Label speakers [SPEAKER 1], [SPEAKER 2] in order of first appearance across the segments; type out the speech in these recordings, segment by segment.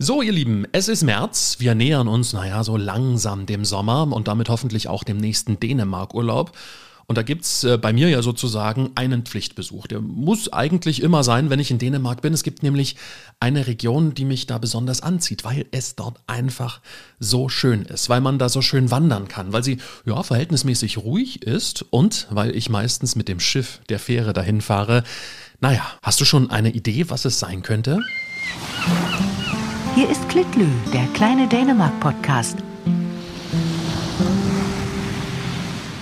[SPEAKER 1] So, ihr Lieben, es ist März. Wir nähern uns, naja, so langsam dem Sommer und damit hoffentlich auch dem nächsten Dänemark-Urlaub. Und da gibt's äh, bei mir ja sozusagen einen Pflichtbesuch. Der muss eigentlich immer sein, wenn ich in Dänemark bin. Es gibt nämlich eine Region, die mich da besonders anzieht, weil es dort einfach so schön ist, weil man da so schön wandern kann, weil sie ja verhältnismäßig ruhig ist und weil ich meistens mit dem Schiff der Fähre dahin fahre. Naja, hast du schon eine Idee, was es sein könnte?
[SPEAKER 2] Hier ist Klitlü, der kleine Dänemark-Podcast.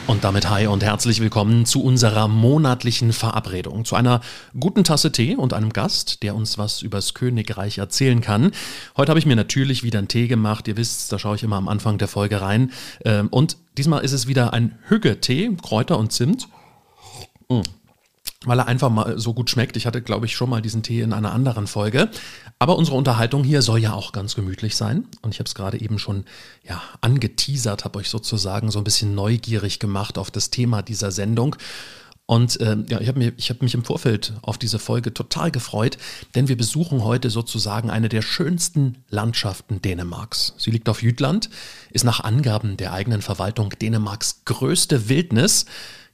[SPEAKER 1] Und damit hi und herzlich willkommen zu unserer monatlichen Verabredung, zu einer guten Tasse Tee und einem Gast, der uns was übers Königreich erzählen kann. Heute habe ich mir natürlich wieder einen Tee gemacht. Ihr wisst, da schaue ich immer am Anfang der Folge rein. Ähm, und diesmal ist es wieder ein Hügge-Tee, Kräuter und Zimt. Mm weil er einfach mal so gut schmeckt. Ich hatte, glaube ich, schon mal diesen Tee in einer anderen Folge. Aber unsere Unterhaltung hier soll ja auch ganz gemütlich sein. Und ich habe es gerade eben schon ja, angeteasert, habe euch sozusagen so ein bisschen neugierig gemacht auf das Thema dieser Sendung. Und äh, ja, ich habe mich, hab mich im Vorfeld auf diese Folge total gefreut, denn wir besuchen heute sozusagen eine der schönsten Landschaften Dänemarks. Sie liegt auf Jütland, ist nach Angaben der eigenen Verwaltung Dänemarks größte Wildnis.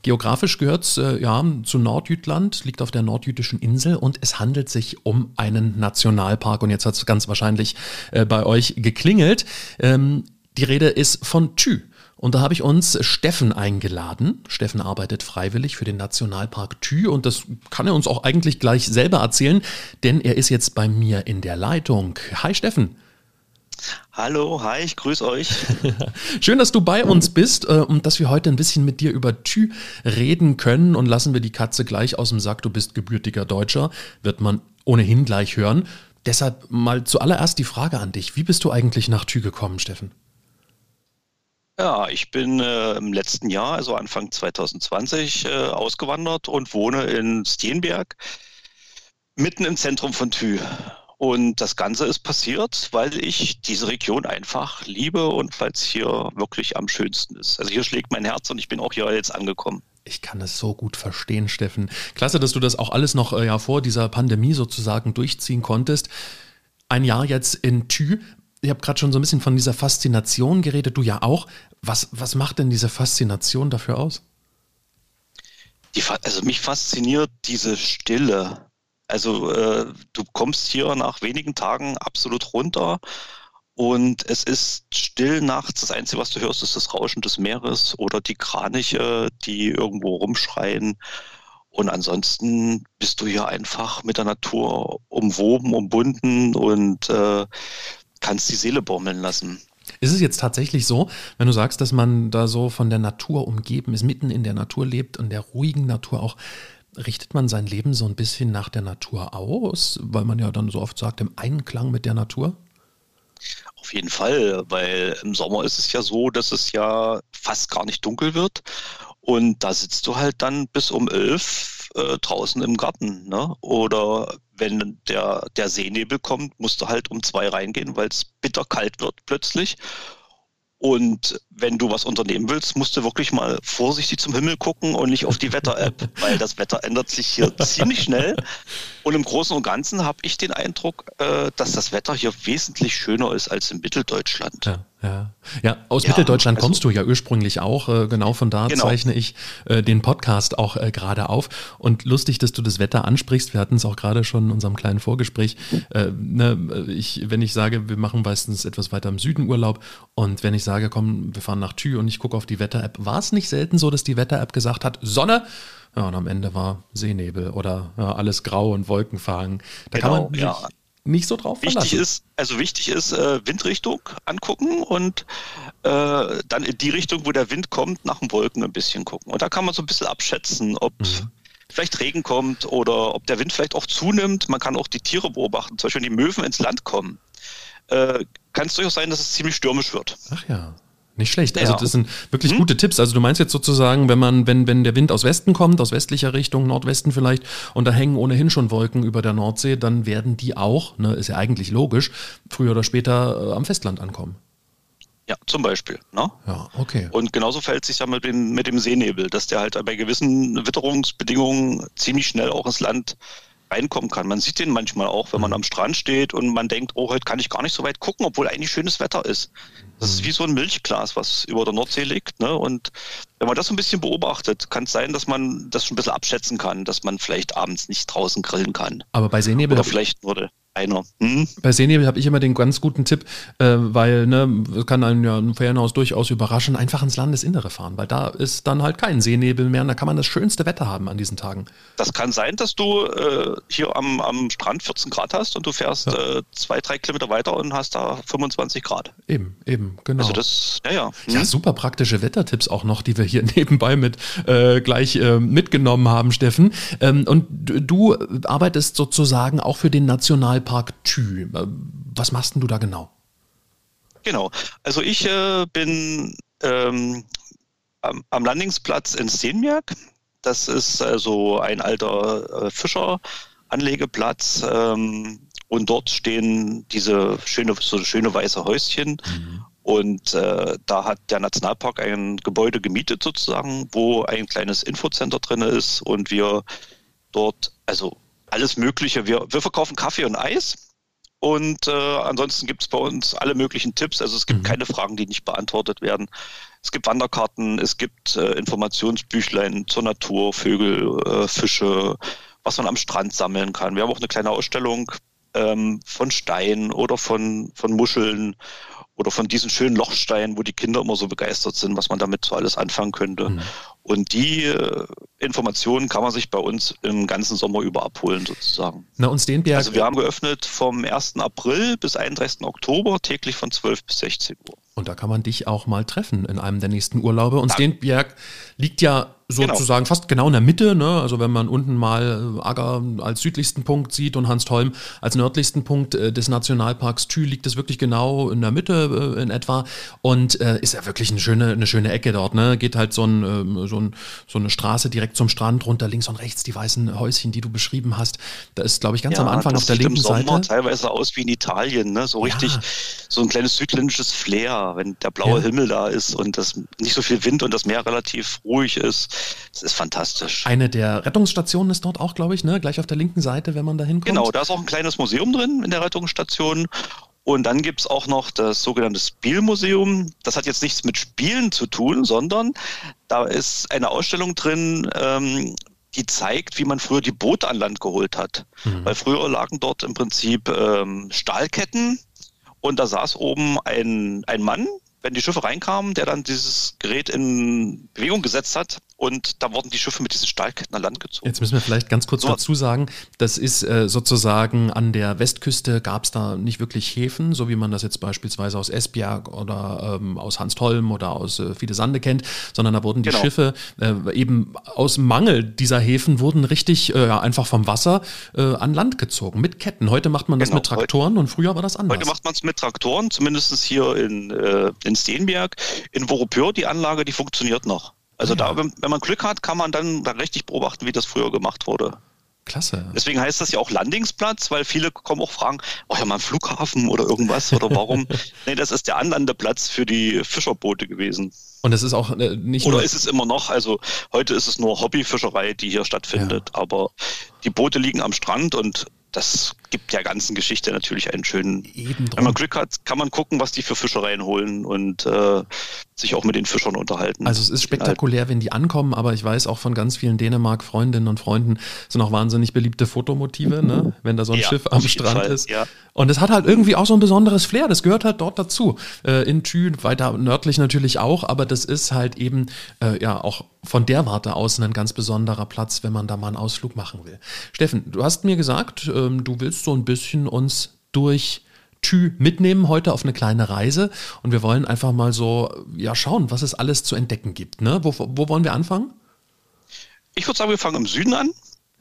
[SPEAKER 1] Geografisch gehört es äh, ja, zu Nordjütland, liegt auf der nordjüdischen Insel und es handelt sich um einen Nationalpark. Und jetzt hat es ganz wahrscheinlich äh, bei euch geklingelt. Ähm, die Rede ist von Thü. Und da habe ich uns Steffen eingeladen. Steffen arbeitet freiwillig für den Nationalpark Thü und das kann er uns auch eigentlich gleich selber erzählen, denn er ist jetzt bei mir in der Leitung. Hi Steffen.
[SPEAKER 3] Hallo, hi, ich grüße euch.
[SPEAKER 1] Schön, dass du bei uns bist äh, und dass wir heute ein bisschen mit dir über Thü reden können und lassen wir die Katze gleich aus dem Sack. Du bist gebürtiger Deutscher, wird man ohnehin gleich hören. Deshalb mal zuallererst die Frage an dich. Wie bist du eigentlich nach Thü gekommen, Steffen?
[SPEAKER 3] Ja, ich bin äh, im letzten Jahr, also Anfang 2020, äh, ausgewandert und wohne in Steenberg, mitten im Zentrum von Thü. Und das Ganze ist passiert, weil ich diese Region einfach liebe und weil es hier wirklich am schönsten ist. Also hier schlägt mein Herz und ich bin auch hier jetzt angekommen.
[SPEAKER 1] Ich kann es so gut verstehen, Steffen. Klasse, dass du das auch alles noch äh, ja, vor dieser Pandemie sozusagen durchziehen konntest. Ein Jahr jetzt in Thü. Ich habe gerade schon so ein bisschen von dieser Faszination geredet, du ja auch. Was, was macht denn diese Faszination dafür aus?
[SPEAKER 3] Die, also mich fasziniert diese Stille, also äh, du kommst hier nach wenigen Tagen absolut runter und es ist still nachts. Das Einzige, was du hörst, ist das Rauschen des Meeres oder die Kraniche, die irgendwo rumschreien. Und ansonsten bist du hier einfach mit der Natur umwoben, umbunden und äh, kannst die Seele baumeln lassen.
[SPEAKER 1] Ist es jetzt tatsächlich so, wenn du sagst, dass man da so von der Natur umgeben ist, mitten in der Natur lebt und der ruhigen Natur auch, richtet man sein Leben so ein bisschen nach der Natur aus, weil man ja dann so oft sagt, im Einklang mit der Natur?
[SPEAKER 3] Auf jeden Fall, weil im Sommer ist es ja so, dass es ja fast gar nicht dunkel wird. Und da sitzt du halt dann bis um elf äh, draußen im Garten. Ne? Oder wenn der, der Seenebel kommt, musst du halt um zwei reingehen, weil es bitterkalt wird plötzlich. Und wenn du was unternehmen willst, musst du wirklich mal vorsichtig zum Himmel gucken und nicht auf die Wetter-App, weil das Wetter ändert sich hier ziemlich schnell. Und im Großen und Ganzen habe ich den Eindruck, äh, dass das Wetter hier wesentlich schöner ist als in Mitteldeutschland.
[SPEAKER 1] Ja. Ja, ja aus ja, Mitteldeutschland also, kommst du ja ursprünglich auch. Äh, genau von da genau. zeichne ich äh, den Podcast auch äh, gerade auf. Und lustig, dass du das Wetter ansprichst. Wir hatten es auch gerade schon in unserem kleinen Vorgespräch. Äh, ne, ich, wenn ich sage, wir machen meistens etwas weiter im Süden Urlaub und wenn ich sage, komm, wir fahren nach Thü und ich gucke auf die Wetter-App, war es nicht selten so, dass die Wetter-App gesagt hat, Sonne, ja, und am Ende war Seenebel oder ja, alles grau und Wolkenfahren. Da genau, kann man ja nicht so drauf
[SPEAKER 3] wichtig verlassen. Ist, also wichtig ist, äh, Windrichtung angucken und äh, dann in die Richtung, wo der Wind kommt, nach den Wolken ein bisschen gucken. Und da kann man so ein bisschen abschätzen, ob mhm. vielleicht Regen kommt oder ob der Wind vielleicht auch zunimmt. Man kann auch die Tiere beobachten. Zum Beispiel, wenn die Möwen ins Land kommen, äh, kann es durchaus sein, dass es ziemlich stürmisch wird.
[SPEAKER 1] Ach ja. Nicht schlecht. Also das sind wirklich hm? gute Tipps. Also du meinst jetzt sozusagen, wenn man, wenn, wenn der Wind aus Westen kommt, aus westlicher Richtung, Nordwesten vielleicht, und da hängen ohnehin schon Wolken über der Nordsee, dann werden die auch, ne, ist ja eigentlich logisch, früher oder später äh, am Festland ankommen.
[SPEAKER 3] Ja, zum Beispiel. Ne?
[SPEAKER 1] Ja, okay.
[SPEAKER 3] Und genauso verhält sich ja mit dem, mit dem Seenebel, dass der halt bei gewissen Witterungsbedingungen ziemlich schnell auch ins Land reinkommen kann. Man sieht den manchmal auch, wenn man mhm. am Strand steht und man denkt, oh, heute kann ich gar nicht so weit gucken, obwohl eigentlich schönes Wetter ist. Das ist mhm. wie so ein Milchglas, was über der Nordsee liegt. Ne? Und wenn man das so ein bisschen beobachtet, kann es sein, dass man das schon ein bisschen abschätzen kann, dass man vielleicht abends nicht draußen grillen kann.
[SPEAKER 1] Aber bei Seenebel.
[SPEAKER 3] Oder vielleicht nur einer.
[SPEAKER 1] Hm? Bei Seenebel habe ich immer den ganz guten Tipp, äh, weil ne, kann einen ja ein Ferienhaus durchaus überraschen, einfach ins Landesinnere fahren, weil da ist dann halt kein Seenebel mehr und da kann man das schönste Wetter haben an diesen Tagen.
[SPEAKER 3] Das kann sein, dass du äh, hier am, am Strand 14 Grad hast und du fährst ja. äh, zwei, drei Kilometer weiter und hast da 25 Grad.
[SPEAKER 1] Eben, eben, genau.
[SPEAKER 3] Also das, ja, ja.
[SPEAKER 1] Hm? Ja, super praktische Wettertipps auch noch, die wir hier nebenbei mit äh, gleich äh, mitgenommen haben, Steffen. Ähm, und du arbeitest sozusagen auch für den Nationalpark Thü. Was machst du da genau?
[SPEAKER 3] Genau. Also ich äh, bin ähm, am, am, Landingsplatz in Steenberg. Das ist also ein alter äh, Fischeranlegeplatz. Ähm, und dort stehen diese schöne, so schöne weiße Häuschen. Mhm. Und äh, da hat der Nationalpark ein Gebäude gemietet sozusagen, wo ein kleines Infocenter drin ist und wir dort, also alles Mögliche, wir, wir verkaufen Kaffee und Eis und äh, ansonsten gibt es bei uns alle möglichen Tipps. Also es gibt mhm. keine Fragen, die nicht beantwortet werden. Es gibt Wanderkarten, es gibt äh, Informationsbüchlein zur Natur, Vögel, äh, Fische, was man am Strand sammeln kann. Wir haben auch eine kleine Ausstellung ähm, von Steinen oder von, von Muscheln oder von diesen schönen Lochsteinen, wo die Kinder immer so begeistert sind, was man damit so alles anfangen könnte. Mhm. Und die äh, Informationen kann man sich bei uns im ganzen Sommer über abholen, sozusagen.
[SPEAKER 1] Na, und Stenberg.
[SPEAKER 3] Also wir haben geöffnet vom 1. April bis 31. Oktober, täglich von 12 bis 16 Uhr.
[SPEAKER 1] Und da kann man dich auch mal treffen in einem der nächsten Urlaube. Und Stenberg liegt ja. Sozusagen genau. fast genau in der Mitte. Ne? Also wenn man unten mal äh, Agger als südlichsten Punkt sieht und Hanstholm als nördlichsten Punkt äh, des Nationalparks Thü liegt es wirklich genau in der Mitte äh, in etwa und äh, ist ja wirklich eine schöne, eine schöne Ecke dort. Ne? Geht halt so, ein, ähm, so, ein, so eine Straße direkt zum Strand runter, links und rechts die weißen Häuschen, die du beschrieben hast. Da ist, glaube ich, ganz ja, am Anfang auf der linken im Sommer Seite.
[SPEAKER 3] teilweise aus wie in Italien, ne? so richtig ja. so ein kleines südländisches Flair, wenn der blaue ja. Himmel da ist und das nicht so viel Wind und das Meer relativ ruhig ist. Das ist fantastisch.
[SPEAKER 1] Eine der Rettungsstationen ist dort auch, glaube ich, ne? gleich auf der linken Seite, wenn man da hinkommt.
[SPEAKER 3] Genau, da ist auch ein kleines Museum drin in der Rettungsstation. Und dann gibt es auch noch das sogenannte Spielmuseum. Das hat jetzt nichts mit Spielen zu tun, sondern da ist eine Ausstellung drin, ähm, die zeigt, wie man früher die Boote an Land geholt hat. Mhm. Weil früher lagen dort im Prinzip ähm, Stahlketten und da saß oben ein, ein Mann, wenn die Schiffe reinkamen, der dann dieses Gerät in Bewegung gesetzt hat und da wurden die Schiffe mit diesen Stahlketten an Land gezogen.
[SPEAKER 1] Jetzt müssen wir vielleicht ganz kurz so. dazu sagen, das ist äh, sozusagen an der Westküste gab es da nicht wirklich Häfen, so wie man das jetzt beispielsweise aus Esbjerg oder ähm, aus Hanstholm oder aus äh, Sande kennt, sondern da wurden die genau. Schiffe äh, eben aus Mangel dieser Häfen wurden richtig äh, einfach vom Wasser äh, an Land gezogen mit Ketten. Heute macht man das genau. mit Traktoren heute, und früher war das anders.
[SPEAKER 3] Heute macht man es mit Traktoren, zumindest hier in, äh, in Steenberg. In Vorupür, die Anlage, die funktioniert noch. Also da, wenn, wenn man Glück hat, kann man dann da richtig beobachten, wie das früher gemacht wurde.
[SPEAKER 1] Klasse.
[SPEAKER 3] Deswegen heißt das ja auch Landingsplatz, weil viele kommen auch fragen, oh ja mal ein Flughafen oder irgendwas oder warum? nee, das ist der Anlandeplatz für die Fischerboote gewesen.
[SPEAKER 1] Und das ist auch äh, nicht
[SPEAKER 3] Oder ist es immer noch, also heute ist es nur Hobbyfischerei, die hier stattfindet, ja. aber die Boote liegen am Strand und das gibt der ganzen Geschichte natürlich einen schönen. Wenn man Glück hat, kann man gucken, was die für Fischereien holen und äh, sich auch mit den Fischern unterhalten.
[SPEAKER 1] Also es ist spektakulär, wenn die ankommen, aber ich weiß auch von ganz vielen Dänemark-Freundinnen und Freunden sind auch wahnsinnig beliebte Fotomotive, ne? wenn da so ein ja, Schiff am Strand Fall, ist. Ja. Und es hat halt irgendwie auch so ein besonderes Flair, das gehört halt dort dazu. Äh, in Thü, weiter nördlich natürlich auch, aber das ist halt eben äh, ja auch von der Warte aus ein ganz besonderer Platz, wenn man da mal einen Ausflug machen will. Steffen, du hast mir gesagt, ähm, du willst so ein bisschen uns durch Tü mitnehmen heute auf eine kleine Reise und wir wollen einfach mal so ja schauen, was es alles zu entdecken gibt. Ne? Wo, wo wollen wir anfangen?
[SPEAKER 3] Ich würde sagen, wir fangen im Süden an.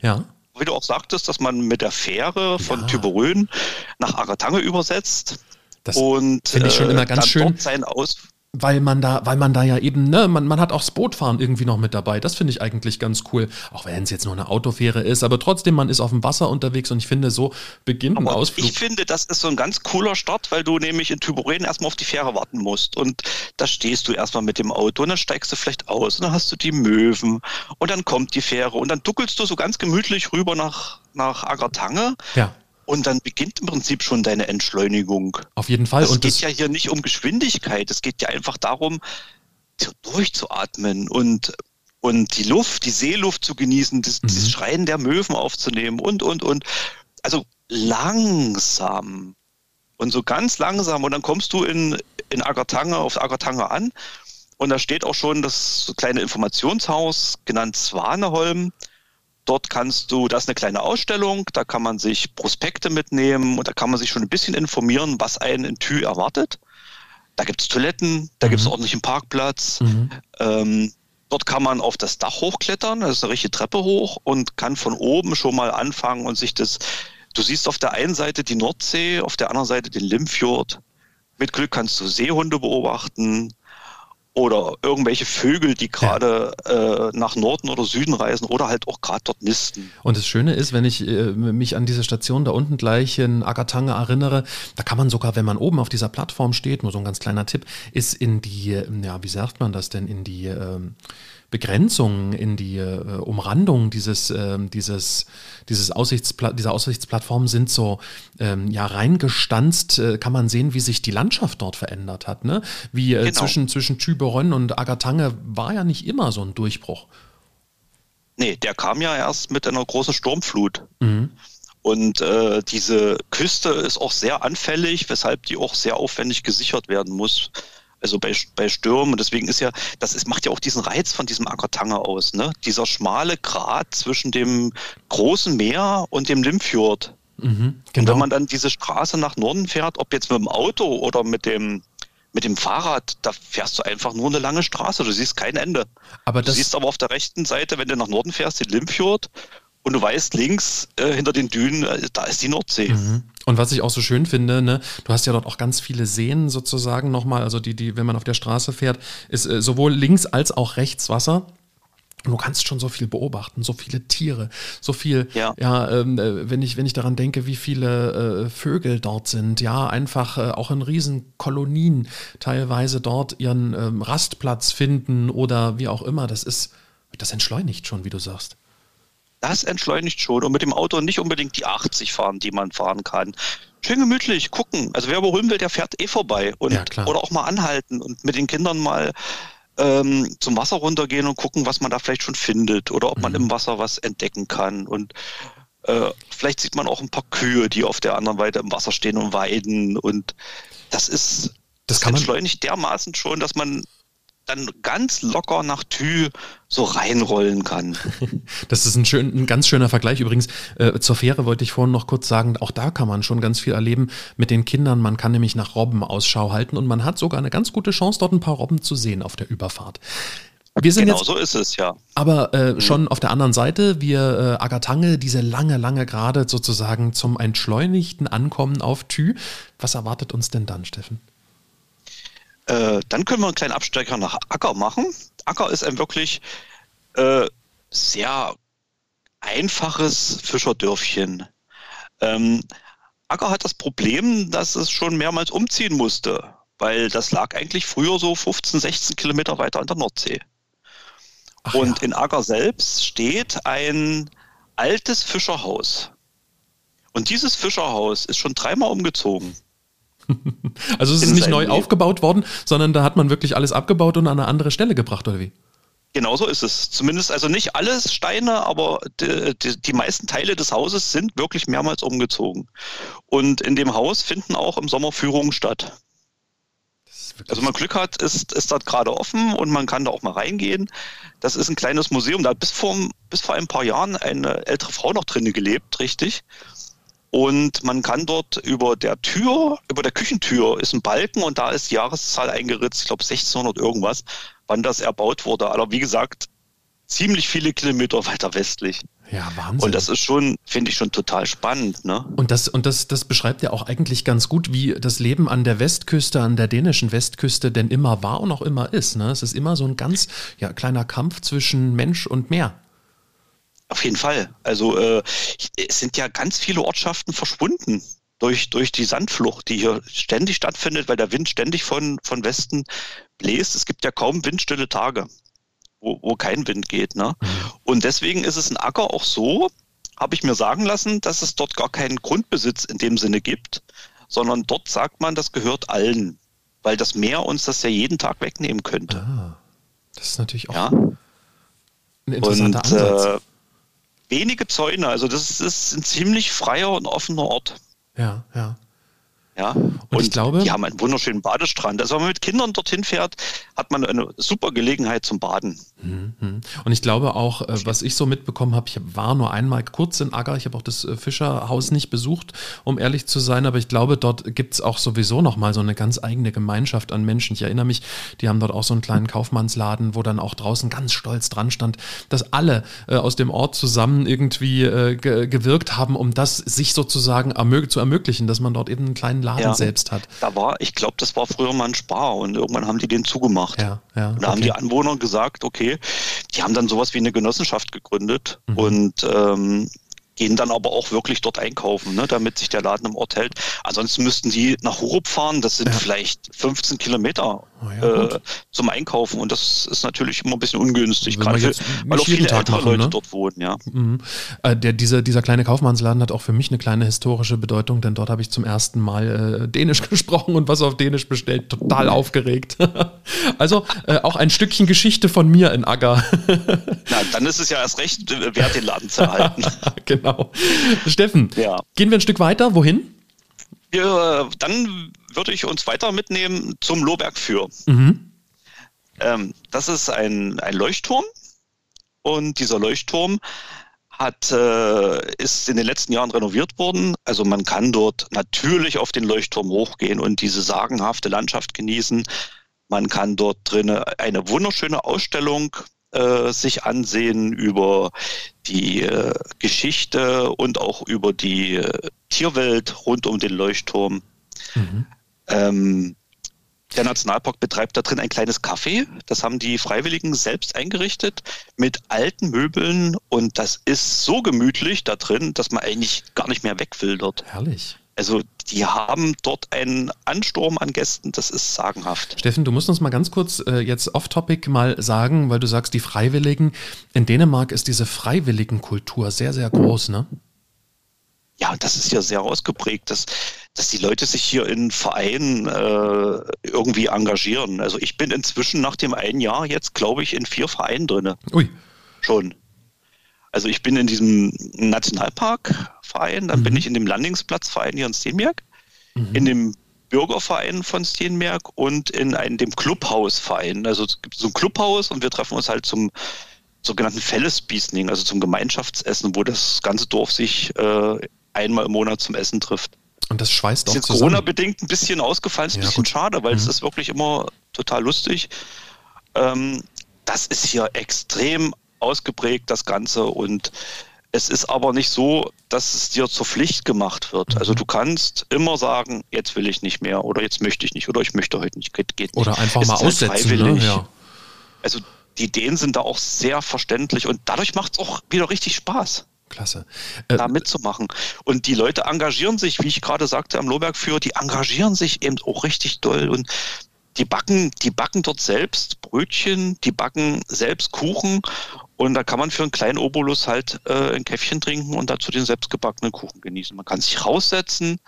[SPEAKER 1] Ja.
[SPEAKER 3] Wie du auch sagtest, dass man mit der Fähre von ja. Tüberön nach Aratange übersetzt.
[SPEAKER 1] Das finde ich schon immer äh, ganz schön.
[SPEAKER 3] Dort seinen Aus
[SPEAKER 1] weil man da, weil man da ja eben, ne, man, man hat auch das Bootfahren irgendwie noch mit dabei. Das finde ich eigentlich ganz cool. Auch wenn es jetzt nur eine Autofähre ist, aber trotzdem, man ist auf dem Wasser unterwegs und ich finde, so beginnt ein Ausflug.
[SPEAKER 3] Ich finde, das ist so ein ganz cooler Start, weil du nämlich in Tübingen erstmal auf die Fähre warten musst. Und da stehst du erstmal mit dem Auto und dann steigst du vielleicht aus und dann hast du die Möwen und dann kommt die Fähre und dann duckelst du so ganz gemütlich rüber nach nach Agertange.
[SPEAKER 1] Ja.
[SPEAKER 3] Und dann beginnt im Prinzip schon deine Entschleunigung.
[SPEAKER 1] Auf jeden Fall.
[SPEAKER 3] Es geht ja hier nicht um Geschwindigkeit, es geht ja einfach darum, zu- durchzuatmen und, und die Luft, die Seeluft zu genießen, das,
[SPEAKER 1] Mhm.
[SPEAKER 3] dieses Schreien der Möwen aufzunehmen und, und, und. Also langsam und so ganz langsam. Und dann kommst du in, in Agertange, auf Agertange an und da steht auch schon das kleine Informationshaus, genannt Swaneholm. Dort kannst du, das ist eine kleine Ausstellung, da kann man sich Prospekte mitnehmen und da kann man sich schon ein bisschen informieren, was einen in Thü erwartet. Da gibt es Toiletten, da gibt es
[SPEAKER 1] Mhm.
[SPEAKER 3] ordentlichen Parkplatz.
[SPEAKER 1] Mhm.
[SPEAKER 3] Ähm, dort kann man auf das Dach hochklettern, das ist eine richtige Treppe hoch und kann von oben schon mal anfangen und sich das, du siehst auf der einen Seite die Nordsee, auf der anderen Seite den Limfjord. Mit Glück kannst du Seehunde beobachten oder irgendwelche Vögel, die gerade äh, nach Norden oder Süden reisen oder halt auch gerade dort nisten.
[SPEAKER 1] Und das Schöne ist, wenn ich äh, mich an diese Station da unten gleich in Agatange erinnere, da kann man sogar, wenn man oben auf dieser Plattform steht, nur so ein ganz kleiner Tipp, ist in die, ja, wie sagt man das denn, in die ähm, Begrenzung, in die äh, Umrandung dieses, ähm, dieses, dieses Aussichtspla dieser Aussichtsplattform sind so ähm, ja reingestanzt, äh, kann man sehen, wie sich die Landschaft dort verändert hat. Ne? Wie äh,
[SPEAKER 3] Genau.
[SPEAKER 1] zwischen, zwischen Tüberon und Agatange war ja nicht immer so ein Durchbruch.
[SPEAKER 3] Nee, der kam ja erst mit einer großen Sturmflut.
[SPEAKER 1] Mhm.
[SPEAKER 3] Und äh, diese Küste ist auch sehr anfällig, weshalb die auch sehr aufwendig gesichert werden muss. Also bei, bei Stürmen. Und deswegen ist ja, das ist, macht ja auch diesen Reiz von diesem Ackertange aus, ne? Dieser schmale Grat zwischen dem großen Meer und dem Limfjord.
[SPEAKER 1] Mhm.
[SPEAKER 3] Und wenn man dann diese Straße nach Norden fährt, ob jetzt mit dem Auto oder mit dem, mit dem Fahrrad, da fährst du einfach nur eine lange Straße. Du siehst kein Ende.
[SPEAKER 1] aber
[SPEAKER 3] Du siehst aber auf der rechten Seite, wenn du nach Norden fährst, den Limfjord und du weißt links äh, hinter den Dünen, äh, da ist die Nordsee.
[SPEAKER 1] Mhm. Und was ich auch so schön finde, ne, du hast ja dort auch ganz viele Seen sozusagen nochmal, also die, die, wenn man auf der Straße fährt, ist äh, sowohl links als auch rechts Wasser. Und du kannst schon so viel beobachten, so viele Tiere, so viel, ja,
[SPEAKER 3] Ja.
[SPEAKER 1] ähm, äh, wenn ich, wenn ich daran denke, wie viele äh, Vögel dort sind, ja, einfach äh, auch in Riesenkolonien teilweise dort ihren ähm, Rastplatz finden oder wie auch immer, das ist, das entschleunigt schon, wie du sagst.
[SPEAKER 3] Das entschleunigt schon und mit dem Auto nicht unbedingt die 80 fahren, die man fahren kann. Schön gemütlich, gucken. Also wer überholen will, der fährt eh vorbei. Und,
[SPEAKER 1] Ja.
[SPEAKER 3] Oder auch mal anhalten und mit den Kindern mal ähm, zum Wasser runtergehen und gucken, was man da vielleicht schon findet oder ob man
[SPEAKER 1] Mhm.
[SPEAKER 3] im Wasser was entdecken kann. Und äh, vielleicht sieht man auch ein paar Kühe, die auf der anderen Seite im Wasser stehen und weiden. Und das ist,
[SPEAKER 1] Das
[SPEAKER 3] das,
[SPEAKER 1] kann man-
[SPEAKER 3] entschleunigt dermaßen schon, dass man dann ganz locker nach Thü so reinrollen kann.
[SPEAKER 1] Das ist ein, schön, ein ganz schöner Vergleich. Übrigens, äh, zur Fähre wollte ich vorhin noch kurz sagen, auch da kann man schon ganz viel erleben mit den Kindern. Man kann nämlich nach Robben Ausschau halten und man hat sogar eine ganz gute Chance, dort ein paar Robben zu sehen auf der Überfahrt. Wir sind
[SPEAKER 3] genau
[SPEAKER 1] jetzt
[SPEAKER 3] so ist es, ja.
[SPEAKER 1] aber äh, schon auf der anderen Seite, wir äh, Agatange, diese lange, lange Gerade sozusagen zum entschleunigten Ankommen auf Thü. Was erwartet uns denn dann, Steffen?
[SPEAKER 3] Äh, dann können wir einen kleinen Abstecher nach Acker machen. Acker ist ein wirklich äh, sehr einfaches Fischerdörfchen. Ähm, Acker hat das Problem, dass es schon mehrmals umziehen musste, weil das lag eigentlich früher so 15, 16 Kilometer weiter an der Nordsee.
[SPEAKER 1] Ach
[SPEAKER 3] Und
[SPEAKER 1] ja.
[SPEAKER 3] in Acker selbst steht ein altes Fischerhaus. Und dieses Fischerhaus ist schon dreimal umgezogen.
[SPEAKER 1] Also es ist nicht neu
[SPEAKER 3] Leben.
[SPEAKER 1] aufgebaut worden, sondern da hat man wirklich alles abgebaut und an eine andere Stelle gebracht, oder wie?
[SPEAKER 3] Genau so ist es. Zumindest also nicht alles Steine, aber die, die, die meisten Teile des Hauses sind wirklich mehrmals umgezogen. Und in dem Haus finden auch im Sommer Führungen statt. Also wenn man Glück hat, ist, ist das gerade offen und man kann da auch mal reingehen. Das ist ein kleines Museum. Da hat bis vor, bis vor ein paar Jahren eine ältere Frau noch drinnen gelebt, richtig. Und man kann dort über der Tür, über der Küchentür ist ein Balken und da ist die Jahreszahl eingeritzt, ich glaube 1600 irgendwas, wann das erbaut wurde. Aber wie gesagt, ziemlich viele Kilometer weiter westlich.
[SPEAKER 1] ja, Wahnsinn.
[SPEAKER 3] Und das ist schon, finde ich schon total spannend, ne?
[SPEAKER 1] Und das, und das, das beschreibt ja auch eigentlich ganz gut, wie das Leben an der Westküste, an der dänischen Westküste denn immer war und auch immer ist. Ne? Es ist immer so ein ganz ja, kleiner Kampf zwischen Mensch und Meer.
[SPEAKER 3] Auf jeden Fall. Also äh, es sind ja ganz viele Ortschaften verschwunden durch, durch die Sandflucht, die hier ständig stattfindet, weil der Wind ständig von, von Westen bläst. Es gibt ja kaum windstille Tage, wo, wo kein Wind geht. Ne? Und deswegen ist es in Acker auch so, habe ich mir sagen lassen, dass es dort gar keinen Grundbesitz in dem Sinne gibt, sondern dort sagt man, das gehört allen, weil das Meer uns das ja jeden Tag wegnehmen könnte.
[SPEAKER 1] Ah, das ist natürlich auch
[SPEAKER 3] Ja.
[SPEAKER 1] ein interessanter
[SPEAKER 3] Und
[SPEAKER 1] Ansatz.
[SPEAKER 3] äh, wenige Zäune, also das ist ein ziemlich freier und offener Ort.
[SPEAKER 1] ja, ja.
[SPEAKER 3] Ja,
[SPEAKER 1] Und ich glaube-
[SPEAKER 3] die haben einen wunderschönen Badestrand. Also wenn man mit Kindern dorthin fährt, hat man eine super Gelegenheit zum Baden.
[SPEAKER 1] Mhm. Und ich glaube auch, äh, was ich so mitbekommen habe, ich war nur einmal kurz in Agger, ich habe auch das äh, Fischerhaus nicht besucht, um ehrlich zu sein, aber ich glaube, dort gibt es auch sowieso nochmal so eine ganz eigene Gemeinschaft an Menschen. Ich erinnere mich, die haben dort auch so einen kleinen Kaufmannsladen, wo dann auch draußen ganz stolz dran stand, dass alle äh, aus dem Ort zusammen irgendwie äh, ge gewirkt haben, um das sich sozusagen ermög zu ermöglichen, dass man dort eben einen kleinen Laden
[SPEAKER 3] Ja.
[SPEAKER 1] selbst hat.
[SPEAKER 3] Da war, ich glaube, das war früher mal ein Spar und irgendwann haben die den zugemacht.
[SPEAKER 1] Ja, ja.
[SPEAKER 3] Und da haben
[SPEAKER 1] okay.
[SPEAKER 3] die Anwohner gesagt, okay, die haben dann sowas wie eine Genossenschaft gegründet
[SPEAKER 1] Mhm.
[SPEAKER 3] und ähm, gehen dann aber auch wirklich dort einkaufen, ne, damit sich der Laden im Ort hält. Ansonsten müssten die nach Hurup fahren, das sind
[SPEAKER 1] Ja.
[SPEAKER 3] vielleicht 15 Kilometer
[SPEAKER 1] Oh ja,
[SPEAKER 3] äh, zum Einkaufen und das ist natürlich immer ein bisschen ungünstig, gerade für, weil auch viele
[SPEAKER 1] Tag
[SPEAKER 3] ältere
[SPEAKER 1] machen,
[SPEAKER 3] Leute
[SPEAKER 1] ne?
[SPEAKER 3] dort wohnen, ja.
[SPEAKER 1] Mhm. Äh, der, dieser, dieser kleine Kaufmannsladen hat auch für mich eine kleine historische Bedeutung, denn dort habe ich zum ersten Mal äh, Dänisch gesprochen und was auf Dänisch bestellt. Total aufgeregt. also äh, auch ein Stückchen Geschichte von mir in Agger.
[SPEAKER 3] Na, dann ist es ja erst recht äh, wert, den Laden zu erhalten.
[SPEAKER 1] genau. Steffen,
[SPEAKER 3] Ja.
[SPEAKER 1] gehen wir ein Stück weiter. Wohin?
[SPEAKER 3] Wir, dann würde ich uns weiter mitnehmen zum Lohberg für.
[SPEAKER 1] Mhm.
[SPEAKER 3] Ähm, das ist ein, ein Leuchtturm und dieser Leuchtturm hat, äh, ist in den letzten Jahren renoviert worden. Also man kann dort natürlich auf den Leuchtturm hochgehen und diese sagenhafte Landschaft genießen. Man kann dort drinnen eine wunderschöne Ausstellung äh, sich ansehen über die äh, Geschichte und auch über die äh, Tierwelt rund um den Leuchtturm.
[SPEAKER 1] Mhm.
[SPEAKER 3] Ähm, der Nationalpark betreibt da drin ein kleines Café. Das haben die Freiwilligen selbst eingerichtet mit alten Möbeln und das ist so gemütlich da drin, dass man eigentlich gar nicht mehr weg will dort.
[SPEAKER 1] Herrlich.
[SPEAKER 3] Also die haben dort einen Ansturm an Gästen, das ist sagenhaft.
[SPEAKER 1] Steffen, du musst uns mal ganz kurz äh, jetzt off-topic mal sagen, weil du sagst, die Freiwilligen. In Dänemark ist diese Freiwilligenkultur sehr, sehr groß, ne?
[SPEAKER 3] Ja, das ist ja sehr ausgeprägt, dass, dass die Leute sich hier in Vereinen äh, irgendwie engagieren. Also ich bin inzwischen nach dem einen Jahr jetzt, glaube ich, in vier Vereinen drinne.
[SPEAKER 1] Ui.
[SPEAKER 3] Schon. Also ich bin in diesem Nationalparkverein, dann bin
[SPEAKER 1] Mhm.
[SPEAKER 3] ich in dem Landingsplatzverein hier in Steenberg, in dem Bürgerverein von Steenberg und in einem, dem Clubhausverein. Also es gibt so ein Clubhaus und wir treffen uns halt zum sogenannten Fellesbiesning, also zum Gemeinschaftsessen, wo das ganze Dorf sich äh, einmal im Monat zum Essen trifft.
[SPEAKER 1] Und das schweißt
[SPEAKER 3] Ist
[SPEAKER 1] auch
[SPEAKER 3] jetzt
[SPEAKER 1] zusammen.
[SPEAKER 3] Corona-bedingt ein bisschen ausgefallen, ist ein
[SPEAKER 1] Ja,
[SPEAKER 3] bisschen
[SPEAKER 1] gut.
[SPEAKER 3] schade, weil es
[SPEAKER 1] Mhm.
[SPEAKER 3] ist wirklich immer total lustig. Ähm, das ist hier extrem ausgeprägt, das Ganze. Und es ist aber nicht so, dass es dir zur Pflicht gemacht wird.
[SPEAKER 1] Mhm.
[SPEAKER 3] Also du kannst immer sagen, jetzt will ich nicht mehr oder jetzt möchte ich nicht oder ich möchte heute nicht. Geht, geht nicht.
[SPEAKER 1] Oder einfach
[SPEAKER 3] Es
[SPEAKER 1] mal
[SPEAKER 3] halt
[SPEAKER 1] aussetzen, ne?
[SPEAKER 3] freiwillig.
[SPEAKER 1] Ja.
[SPEAKER 3] Also die Ideen sind da auch sehr verständlich und dadurch macht es auch wieder richtig Spaß
[SPEAKER 1] Klasse. Äh,
[SPEAKER 3] da mitzumachen. Und die Leute engagieren sich, wie ich gerade sagte, am Lohbergführer, die engagieren sich eben auch richtig doll und die backen, die backen dort selbst Brötchen, die backen selbst Kuchen und da kann man für einen kleinen Obolus halt äh, ein Käffchen trinken und dazu den selbstgebackenen Kuchen genießen. Man kann sich raussetzen,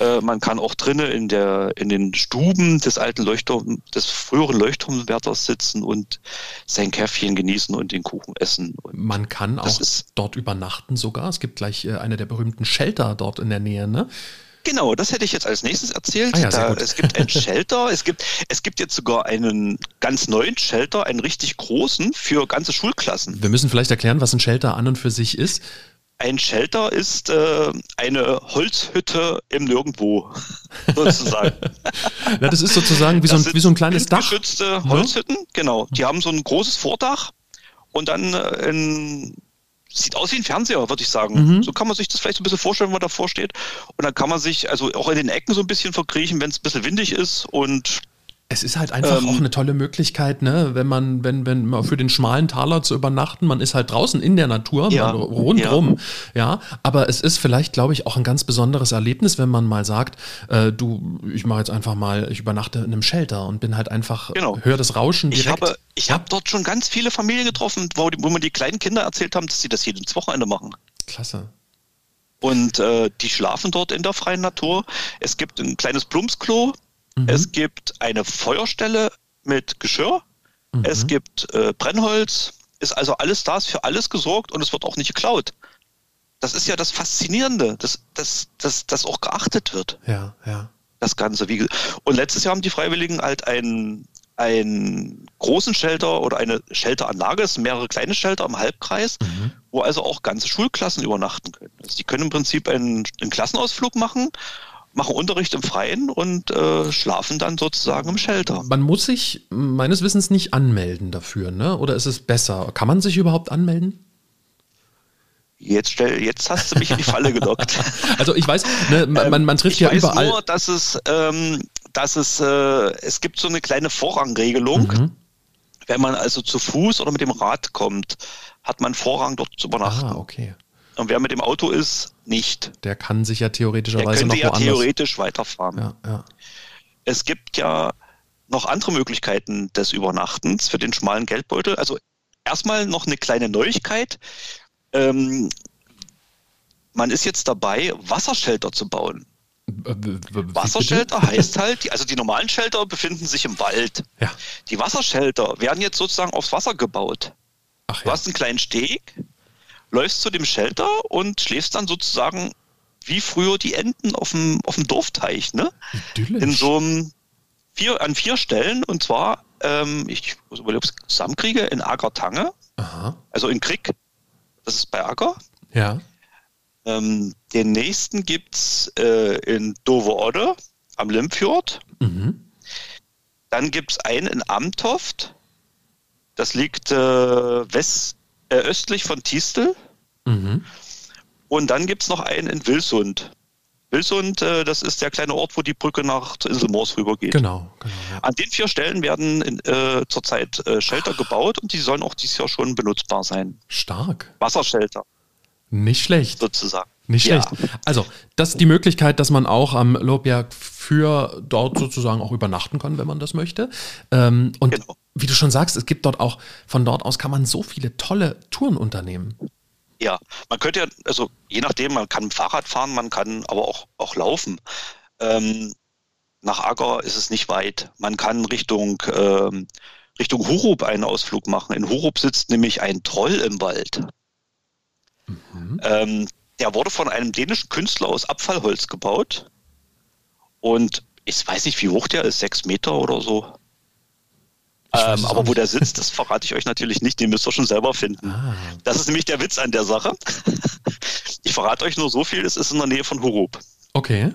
[SPEAKER 3] äh, man kann auch drinnen in der in den Stuben des alten Leuchtturm, des früheren Leuchtturmwärters sitzen und sein Käffchen genießen und den Kuchen essen. Und
[SPEAKER 1] Man kann auch dort übernachten sogar. Es gibt gleich äh, eine der berühmten Shelter dort in der Nähe, ne?
[SPEAKER 3] Genau, das hätte ich jetzt als nächstes erzählt.
[SPEAKER 1] Ah ja,
[SPEAKER 3] da, es gibt ein Shelter, es gibt, es gibt jetzt sogar einen ganz neuen Shelter, einen richtig großen für ganze Schulklassen.
[SPEAKER 1] Wir müssen vielleicht erklären, was ein Shelter an und für sich ist.
[SPEAKER 3] Ein Shelter ist äh, eine Holzhütte im Nirgendwo, sozusagen.
[SPEAKER 1] Ja, das ist sozusagen wie so ein, wie so ein kleines Dach.
[SPEAKER 3] windgeschützte Holzhütten, genau. Die haben so ein großes Vordach und dann äh, ein, sieht aus wie ein Fernseher, würde ich sagen.
[SPEAKER 1] Mhm.
[SPEAKER 3] So kann man sich das vielleicht so ein bisschen vorstellen, wenn man davor steht. Und dann kann man sich also auch in den Ecken so ein bisschen verkriechen, wenn es ein bisschen windig ist und
[SPEAKER 1] Es ist halt einfach
[SPEAKER 3] Ähm,
[SPEAKER 1] auch eine tolle Möglichkeit, ne, wenn man, wenn, wenn man für den schmalen Taler zu übernachten, man ist halt draußen in der Natur,
[SPEAKER 3] Ja,
[SPEAKER 1] man, rundrum, ja. Aber es ist vielleicht, glaube ich, auch ein ganz besonderes Erlebnis, wenn man mal sagt, äh, du, ich mache jetzt einfach mal, ich übernachte in einem Shelter und bin halt einfach,
[SPEAKER 3] Genau.
[SPEAKER 1] höre das Rauschen
[SPEAKER 3] Ich
[SPEAKER 1] direkt.
[SPEAKER 3] habe, ich habe dort schon ganz viele Familien getroffen, wo, die, wo mir die kleinen Kinder erzählt haben, dass sie das jedes Wochenende machen.
[SPEAKER 1] Klasse.
[SPEAKER 3] Und äh, die schlafen dort in der freien Natur. Es gibt ein kleines Plumpsklo. Mhm. Es gibt eine Feuerstelle mit Geschirr. Mhm. Es gibt äh, Brennholz. Ist also alles da, ist für alles gesorgt und es wird auch nicht geklaut. Das ist ja das Faszinierende, dass, dass, dass, dass auch geachtet wird.
[SPEAKER 1] Ja, ja.
[SPEAKER 3] Das Ganze. Wie, und letztes Jahr haben die Freiwilligen halt ein einen großen Shelter oder eine Shelteranlage, es sind mehrere kleine Shelter im Halbkreis, mhm. wo also auch ganze Schulklassen übernachten können. Also die können im Prinzip einen, einen Klassenausflug machen, machen Unterricht im Freien und äh, schlafen dann sozusagen im Shelter.
[SPEAKER 1] Man muss sich meines Wissens nicht anmelden dafür, ne? Oder ist es besser? Kann man sich überhaupt anmelden?
[SPEAKER 3] Jetzt, stell, jetzt hast du mich in die Falle gelockt.
[SPEAKER 1] Also ich weiß, ne, man, man, man trifft
[SPEAKER 3] ich
[SPEAKER 1] ja
[SPEAKER 3] weiß
[SPEAKER 1] überall.
[SPEAKER 3] Nur, dass es, ähm, dass es, äh, es gibt so eine kleine Vorrangregelung. Mhm. Wenn man also zu Fuß oder mit dem Rad kommt, hat man Vorrang dort zu übernachten.
[SPEAKER 1] Ah, okay.
[SPEAKER 3] Und wer mit dem Auto ist, nicht.
[SPEAKER 1] Der kann sich ja theoretischerweise
[SPEAKER 3] Der
[SPEAKER 1] noch
[SPEAKER 3] ja
[SPEAKER 1] woanders.
[SPEAKER 3] theoretisch weiterfahren.
[SPEAKER 1] Ja, ja.
[SPEAKER 3] Es gibt ja noch andere Möglichkeiten des Übernachtens für den schmalen Geldbeutel. Also erstmal noch eine kleine Neuigkeit. Ähm, man ist jetzt dabei, Wassershelter zu bauen.
[SPEAKER 1] W- w- wie
[SPEAKER 3] Wassershelter
[SPEAKER 1] bitte?
[SPEAKER 3] heißt halt, also die normalen Shelter befinden sich im Wald.
[SPEAKER 1] Ja.
[SPEAKER 3] Die Wassershelter werden jetzt sozusagen aufs Wasser gebaut.
[SPEAKER 1] Ach
[SPEAKER 3] Du
[SPEAKER 1] ja.
[SPEAKER 3] hast einen kleinen Steg, läufst zu dem Shelter und schläfst dann sozusagen wie früher die Enten auf dem, auf dem Dorfteich, ne?
[SPEAKER 1] Idyllisch.
[SPEAKER 3] In so einem vier, an vier Stellen und zwar, ähm, ich muss überlegen, ob ich es zusammenkriege, in Agertange,
[SPEAKER 1] Aha.
[SPEAKER 3] also in Krieg, das ist bei Acker.
[SPEAKER 1] Ja.
[SPEAKER 3] Ähm, den nächsten gibt's äh, in Dover-Odde am Limfjord.
[SPEAKER 1] Mhm.
[SPEAKER 3] Dann gibt's einen in Amtoft. Das liegt äh, west, äh, östlich von Tiestel.
[SPEAKER 1] Mhm.
[SPEAKER 3] Und dann gibt's noch einen in Wilsund. Wilsund, äh, das ist der kleine Ort, wo die Brücke nach zur Insel Moors rübergeht.
[SPEAKER 1] Genau, genau. Ja.
[SPEAKER 3] An den vier Stellen werden in, äh, zurzeit äh, Shelter gebaut und die sollen auch dieses Jahr schon benutzbar sein.
[SPEAKER 1] Stark.
[SPEAKER 3] Wassershelter
[SPEAKER 1] Nicht schlecht.
[SPEAKER 3] sozusagen.
[SPEAKER 1] Nicht
[SPEAKER 3] Ja.
[SPEAKER 1] schlecht. Also, das ist die Möglichkeit, dass man auch am Lobberg für dort sozusagen auch übernachten kann, wenn man das möchte. Ähm, und
[SPEAKER 3] Genau.
[SPEAKER 1] wie du schon sagst, es gibt dort auch, von dort aus kann man so viele tolle Touren unternehmen.
[SPEAKER 3] Ja, man könnte ja, also je nachdem, man kann Fahrrad fahren, man kann aber auch, auch laufen. Ähm, nach Acker ist es nicht weit. Man kann Richtung, ähm, Richtung Hurup einen Ausflug machen. In Hurup sitzt nämlich ein Troll im Wald. Ähm, der wurde von einem dänischen Künstler aus Abfallholz gebaut. Und ich weiß nicht, wie hoch der ist, sechs Meter oder so. Ähm, aber wo der sitzt, das verrate ich euch natürlich nicht, den müsst ihr schon selber finden.
[SPEAKER 1] Ah,
[SPEAKER 3] Das ist nämlich der Witz an der Sache. Ich verrate euch nur so viel, es ist in der Nähe von Hurup.
[SPEAKER 1] okay.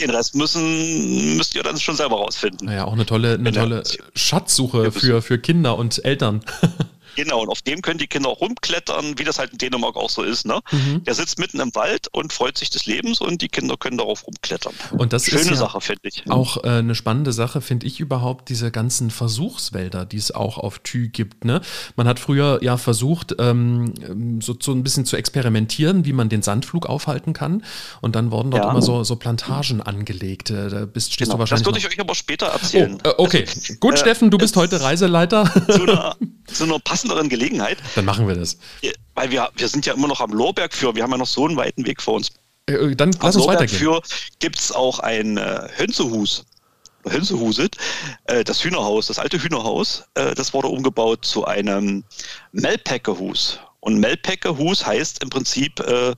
[SPEAKER 3] Den Rest müssen, müsst ihr dann schon selber rausfinden.
[SPEAKER 1] Naja, auch eine tolle, eine tolle Schatzsuche für, für Kinder und Eltern.
[SPEAKER 3] Genau, und auf dem können die Kinder auch rumklettern, wie das halt in Dänemark auch so ist. Ne?
[SPEAKER 1] Mhm.
[SPEAKER 3] Der sitzt mitten im Wald und freut sich des Lebens und die Kinder können darauf rumklettern.
[SPEAKER 1] Und das
[SPEAKER 3] Schöne
[SPEAKER 1] ist ja
[SPEAKER 3] Sache, finde ich.
[SPEAKER 1] Auch äh, eine spannende Sache finde ich überhaupt diese ganzen Versuchswälder, die es auch auf Thü gibt. Ne? Man hat früher ja versucht, ähm, so, so ein bisschen zu experimentieren, wie man den Sandflug aufhalten kann. Und dann wurden dort
[SPEAKER 3] Ja.
[SPEAKER 1] immer so, so Plantagen angelegt. Äh, Da bist, stehst du
[SPEAKER 3] Genau. Das
[SPEAKER 1] wahrscheinlich.
[SPEAKER 3] würde ich euch aber später erzählen.
[SPEAKER 1] oh, äh, okay, gut,
[SPEAKER 3] Äh,
[SPEAKER 1] Steffen, du bist heute Reiseleiter.
[SPEAKER 3] Zu, einer, zu einer passenderen Gelegenheit,
[SPEAKER 1] dann machen wir das.
[SPEAKER 3] weil wir, wir sind ja immer noch am Lorberg für, wir haben ja noch so einen weiten Weg vor uns.
[SPEAKER 1] Äh, äh, Dann
[SPEAKER 3] Am
[SPEAKER 1] lass uns
[SPEAKER 3] Lorberg
[SPEAKER 1] weitergehen.
[SPEAKER 3] für gibt es auch ein äh, Hönsehus. Hönsehuset, äh, das Hühnerhaus, das alte Hühnerhaus, äh, das wurde umgebaut zu einem Melpäckehus. Und Melpäckehus heißt im Prinzip äh,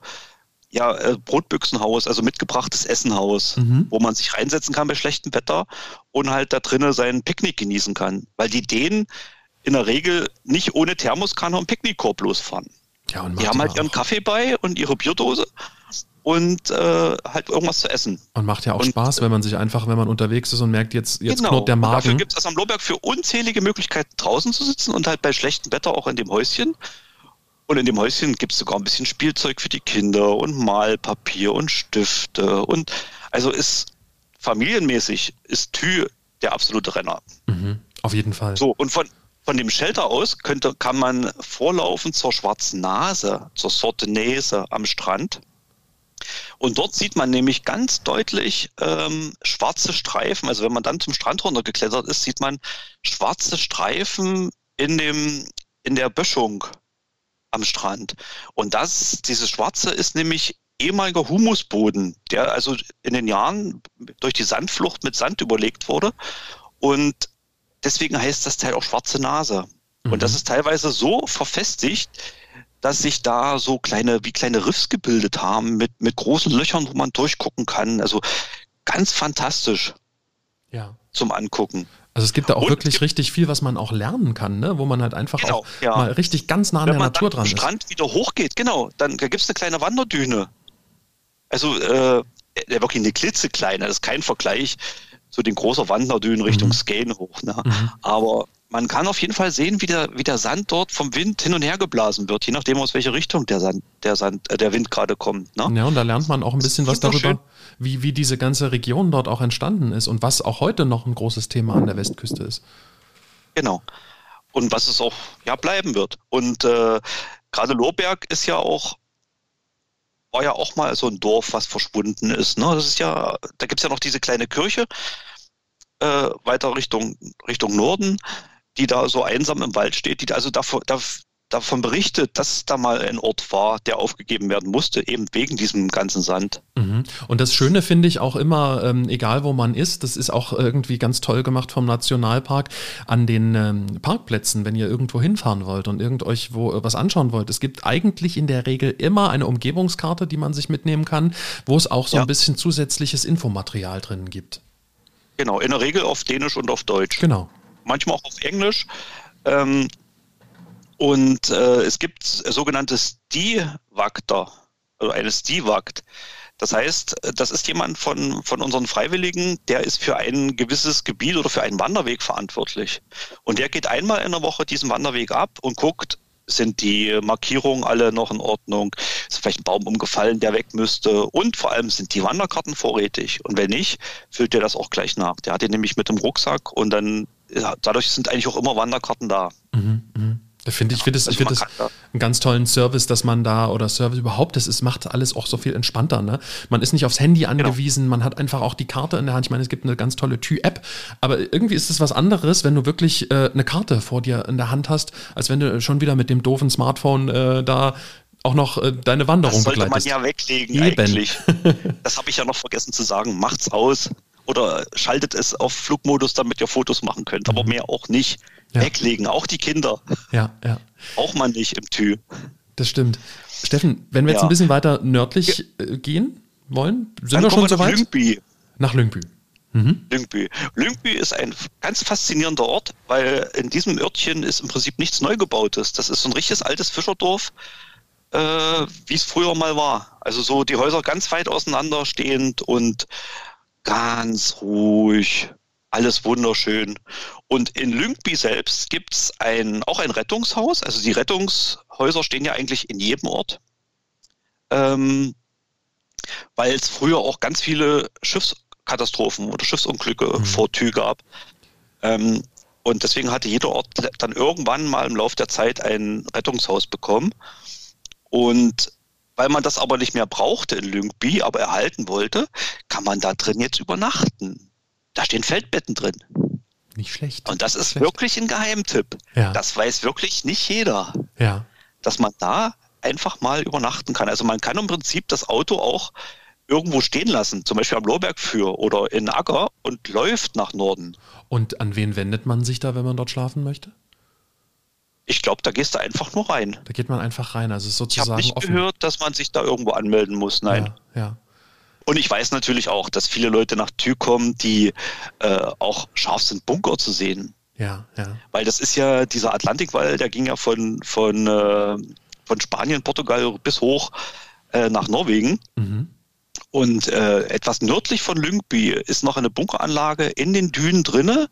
[SPEAKER 3] ja äh, Brotbüchsenhaus, also mitgebrachtes Essenhaus,
[SPEAKER 1] Mhm.
[SPEAKER 3] wo man sich reinsetzen kann bei schlechtem Wetter und halt da drinnen sein Picknick genießen kann. Weil die Dänen in der Regel nicht ohne Thermoskanne und Picknickkorb losfahren.
[SPEAKER 1] Ja, und
[SPEAKER 3] Die haben halt ihren
[SPEAKER 1] auch,
[SPEAKER 3] Kaffee bei und ihre Bierdose und äh, halt irgendwas zu essen.
[SPEAKER 1] und macht ja auch
[SPEAKER 3] und-
[SPEAKER 1] Spaß, wenn man sich einfach, wenn man unterwegs ist und merkt, jetzt, jetzt knurrt der
[SPEAKER 3] Und Dafür
[SPEAKER 1] Magen.
[SPEAKER 3] gibt es am Lorberg für unzählige Möglichkeiten, draußen zu sitzen und halt bei schlechtem Wetter auch in dem Häuschen. Und in dem Häuschen gibt es sogar ein bisschen Spielzeug für die Kinder und Malpapier und Stifte. Und also ist familienmäßig ist Thü der absolute Renner.
[SPEAKER 1] Mhm, auf jeden Fall.
[SPEAKER 3] So, und von, von dem Shelter aus könnte, kann man vorlaufen zur Schwarzen Nase, zur Sorte Nese am Strand. Und dort sieht man nämlich ganz deutlich ähm, schwarze Streifen. Also wenn man dann zum Strand runtergeklettert ist, sieht man schwarze Streifen in dem in der Böschung am Strand. Und das, dieses Schwarze ist nämlich ehemaliger Humusboden, der also in den Jahren durch die Sandflucht mit Sand überlegt wurde. Und deswegen heißt das Teil auch schwarze Nase. Mhm. Und das ist teilweise so verfestigt, dass sich da so kleine, wie kleine Riffs gebildet haben mit, mit großen Löchern, wo man durchgucken kann. Also ganz fantastisch
[SPEAKER 1] ja.
[SPEAKER 3] zum Angucken.
[SPEAKER 1] Also es gibt da auch und wirklich richtig viel, was man auch lernen kann, ne? wo man halt einfach genau, auch ja. mal richtig ganz nah an Wenn der Natur dran ist.
[SPEAKER 3] Wenn man Strand wieder hochgeht, genau, dann da gibt es eine kleine Wanderdüne. Also äh, wirklich eine klitzekleine, das ist kein Vergleich zu den großen Wanderdünen Richtung mhm. Skane hoch. Ne? Mhm. Aber man kann auf jeden Fall sehen, wie der, wie der Sand dort vom Wind hin und her geblasen wird, je nachdem, aus welcher Richtung der, Sand, der, Sand, äh, der Wind gerade kommt. Ne?
[SPEAKER 1] Ja, und da lernt man auch ein bisschen was darüber, wie, wie diese ganze Region dort auch entstanden ist und was auch heute noch ein großes Thema an der Westküste ist.
[SPEAKER 3] Genau. Und was es auch ja, bleiben wird. Und äh, gerade Lohberg ist ja auch war ja auch mal so ein Dorf, was verschwunden ist. Ne? Das ist ja, da gibt es ja noch diese kleine Kirche äh, weiter Richtung, Richtung Norden, die da so einsam im Wald steht, die also davor, da, davon berichtet, dass da mal ein Ort war, der aufgegeben werden musste, eben wegen diesem ganzen Sand.
[SPEAKER 1] Mhm. Und das Schöne finde ich auch immer, ähm, egal wo man ist, das ist auch irgendwie ganz toll gemacht vom Nationalpark, an den ähm, Parkplätzen, wenn ihr irgendwo hinfahren wollt und irgend euch wo äh, was anschauen wollt. Es gibt eigentlich in der Regel immer eine Umgebungskarte, die man sich mitnehmen kann, wo es auch so ja. ein bisschen zusätzliches Infomaterial drin gibt.
[SPEAKER 3] Genau, in der Regel auf Dänisch und auf Deutsch.
[SPEAKER 1] Genau.
[SPEAKER 3] Manchmal auch auf Englisch. Ähm, und äh, es gibt sogenannte Stivakter, also eine Stivakt. Das heißt, das ist jemand von, von unseren Freiwilligen, der ist für ein gewisses Gebiet oder für einen Wanderweg verantwortlich. Und der geht einmal in der Woche diesen Wanderweg ab und guckt, sind die Markierungen alle noch in Ordnung? Ist vielleicht ein Baum umgefallen, der weg müsste? Und vor allem sind die Wanderkarten vorrätig? Und wenn nicht, füllt der das auch gleich nach. Der hat den nämlich mit dem Rucksack und dann, dadurch sind eigentlich auch immer Wanderkarten da. Mhm,
[SPEAKER 1] mh. Finde ich, finde es, ich finde es einen ganz tollen Service, dass man da oder Service überhaupt, das ist, macht alles auch so viel entspannter. Ne? Man ist nicht aufs Handy genau. angewiesen, genau. man hat einfach auch die Karte in der Hand. Ich meine, es gibt eine ganz tolle Tü-App, aber irgendwie ist es was anderes, wenn du wirklich äh, eine Karte vor dir in der Hand hast, als wenn du schon wieder mit dem doofen Smartphone äh, da auch noch äh, deine Wanderung das sollte begleitest.
[SPEAKER 3] man ja weglegen Eben. eigentlich. das habe ich ja noch vergessen zu sagen. Macht's aus oder schaltet es auf Flugmodus, damit ihr Fotos machen könnt, aber mhm. mehr auch nicht ja. weglegen, auch die Kinder.
[SPEAKER 1] Ja, ja.
[SPEAKER 3] Auch man nicht im Tü.
[SPEAKER 1] Das stimmt. Steffen, wenn wir jetzt ein bisschen weiter nördlich. Äh, gehen wollen, sind Dann wir schon soweit? Lyngby. Nach Lyngby.
[SPEAKER 3] Mhm. Lyngby. Lyngby ist ein ganz faszinierender Ort, weil in diesem Örtchen ist im Prinzip nichts Neugebautes. Das ist so ein richtiges altes Fischerdorf, äh, wie es früher mal war. Also so die Häuser ganz weit auseinander stehend und ganz ruhig alles wunderschön. Und in Lyngby selbst gibt es ein, auch ein Rettungshaus. Also die Rettungshäuser stehen ja eigentlich in jedem Ort. Ähm, weil es früher auch ganz viele Schiffskatastrophen oder Schiffsunglücke mhm. vor Tü gab. Ähm, und deswegen hatte jeder Ort dann irgendwann mal im Laufe der Zeit ein Rettungshaus bekommen. Und weil man das aber nicht mehr brauchte in Lyngby, aber erhalten wollte, kann man da drin jetzt übernachten. Da stehen Feldbetten drin.
[SPEAKER 1] Nicht schlecht.
[SPEAKER 3] Und das ist
[SPEAKER 1] schlecht.
[SPEAKER 3] wirklich ein Geheimtipp. Ja. Das weiß wirklich nicht jeder.
[SPEAKER 1] Ja.
[SPEAKER 3] Dass man da einfach mal übernachten kann. Also man kann im Prinzip das Auto auch irgendwo stehen lassen, zum Beispiel am Lohberg für oder in Acker und läuft nach Norden.
[SPEAKER 1] Und an wen wendet man sich da, wenn man dort schlafen möchte?
[SPEAKER 3] Ich glaube, da gehst du einfach nur rein.
[SPEAKER 1] Da geht man einfach rein, also sozusagen. Ich habe
[SPEAKER 3] nicht offen. gehört, dass man sich da irgendwo anmelden muss. Nein.
[SPEAKER 1] Ja, ja.
[SPEAKER 3] Und ich weiß natürlich auch, dass viele Leute nach Tür kommen, die äh, auch scharf sind, Bunker zu sehen.
[SPEAKER 1] Ja, ja.
[SPEAKER 3] Weil das ist ja dieser Atlantikwall, der ging ja von, von, äh, von Spanien, Portugal bis hoch äh, nach Norwegen. Mhm. Und äh, etwas nördlich von Lyngby ist noch eine Bunkeranlage in den Dünen drinne,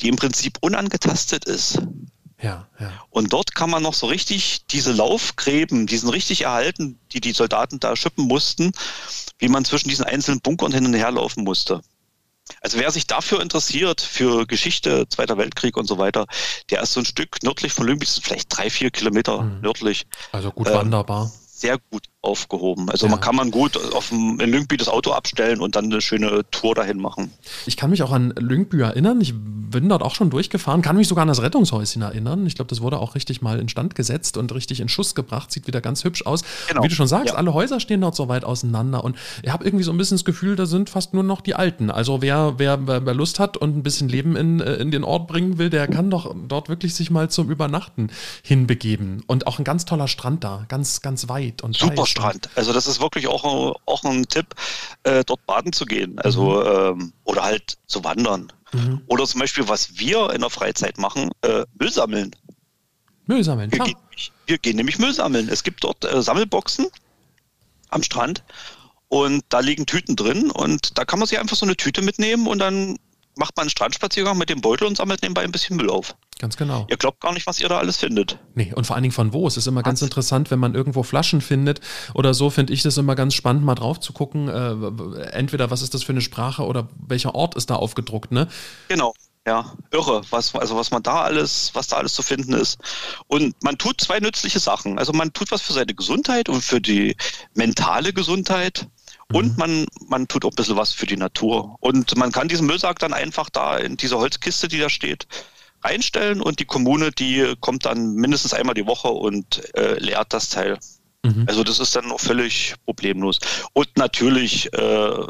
[SPEAKER 3] die im Prinzip unangetastet ist.
[SPEAKER 1] Ja, ja.
[SPEAKER 3] Und dort kann man noch so richtig diese Laufgräben, die sind richtig erhalten, die die Soldaten da schippen mussten, wie man zwischen diesen einzelnen Bunkern hin und her laufen musste. Also wer sich dafür interessiert, für Geschichte, Zweiter Weltkrieg und so weiter, der ist so ein Stück nördlich von Lümbitz, vielleicht drei, vier Kilometer mhm. nördlich.
[SPEAKER 1] Also gut ähm, wanderbar.
[SPEAKER 3] Sehr gut, aufgehoben. Also ja. man kann man gut auf dem, in Lyngby das Auto abstellen und dann eine schöne Tour dahin machen.
[SPEAKER 1] Ich kann mich auch an Lyngby erinnern. Ich bin dort auch schon durchgefahren, kann mich sogar an das Rettungshäuschen erinnern. Ich glaube, das wurde auch richtig mal instand gesetzt und richtig in Schuss gebracht. Sieht wieder ganz hübsch aus. Genau. Wie du schon sagst, ja. alle Häuser stehen dort so weit auseinander und ich habe irgendwie so ein bisschen das Gefühl, da sind fast nur noch die Alten. Also wer, wer, wer Lust hat und ein bisschen Leben in, äh, in den Ort bringen will, der kann doch dort wirklich sich mal zum Übernachten hinbegeben. Und auch ein ganz toller Strand da, ganz, ganz weit und
[SPEAKER 3] Super weit. Strand. Also das ist wirklich auch, auch ein Tipp, äh, dort baden zu gehen. Also mhm. ähm, oder halt zu wandern. Mhm. Oder zum Beispiel, was wir in der Freizeit machen, äh, Müll sammeln.
[SPEAKER 1] Müll sammeln,
[SPEAKER 3] wir, gehen, wir gehen nämlich Müll sammeln. Es gibt dort äh, Sammelboxen am Strand und da liegen Tüten drin und da kann man sich einfach so eine Tüte mitnehmen und dann macht man einen Strandspaziergang mit dem Beutel und sammelt nebenbei ein bisschen Müll auf.
[SPEAKER 1] Ganz genau.
[SPEAKER 3] Ihr glaubt gar nicht, was ihr da alles findet.
[SPEAKER 1] Nee, und vor allen Dingen von wo. Es ist immer was? ganz interessant, wenn man irgendwo Flaschen findet oder so, finde ich das immer ganz spannend, mal drauf zu gucken. Äh, entweder was ist das für eine Sprache oder welcher Ort ist da aufgedruckt, ne?
[SPEAKER 3] Genau. Ja, irre, was, also was man da alles, was da alles zu finden ist. Und man tut zwei nützliche Sachen. Also man tut was für seine Gesundheit und für die mentale Gesundheit. Und mhm. man, man tut auch ein bisschen was für die Natur. Und man kann diesen Müllsack dann einfach da in diese Holzkiste, die da steht, reinstellen und die Kommune, die kommt dann mindestens einmal die Woche und äh, leert das Teil. Mhm. Also das ist dann auch völlig problemlos. Und natürlich äh,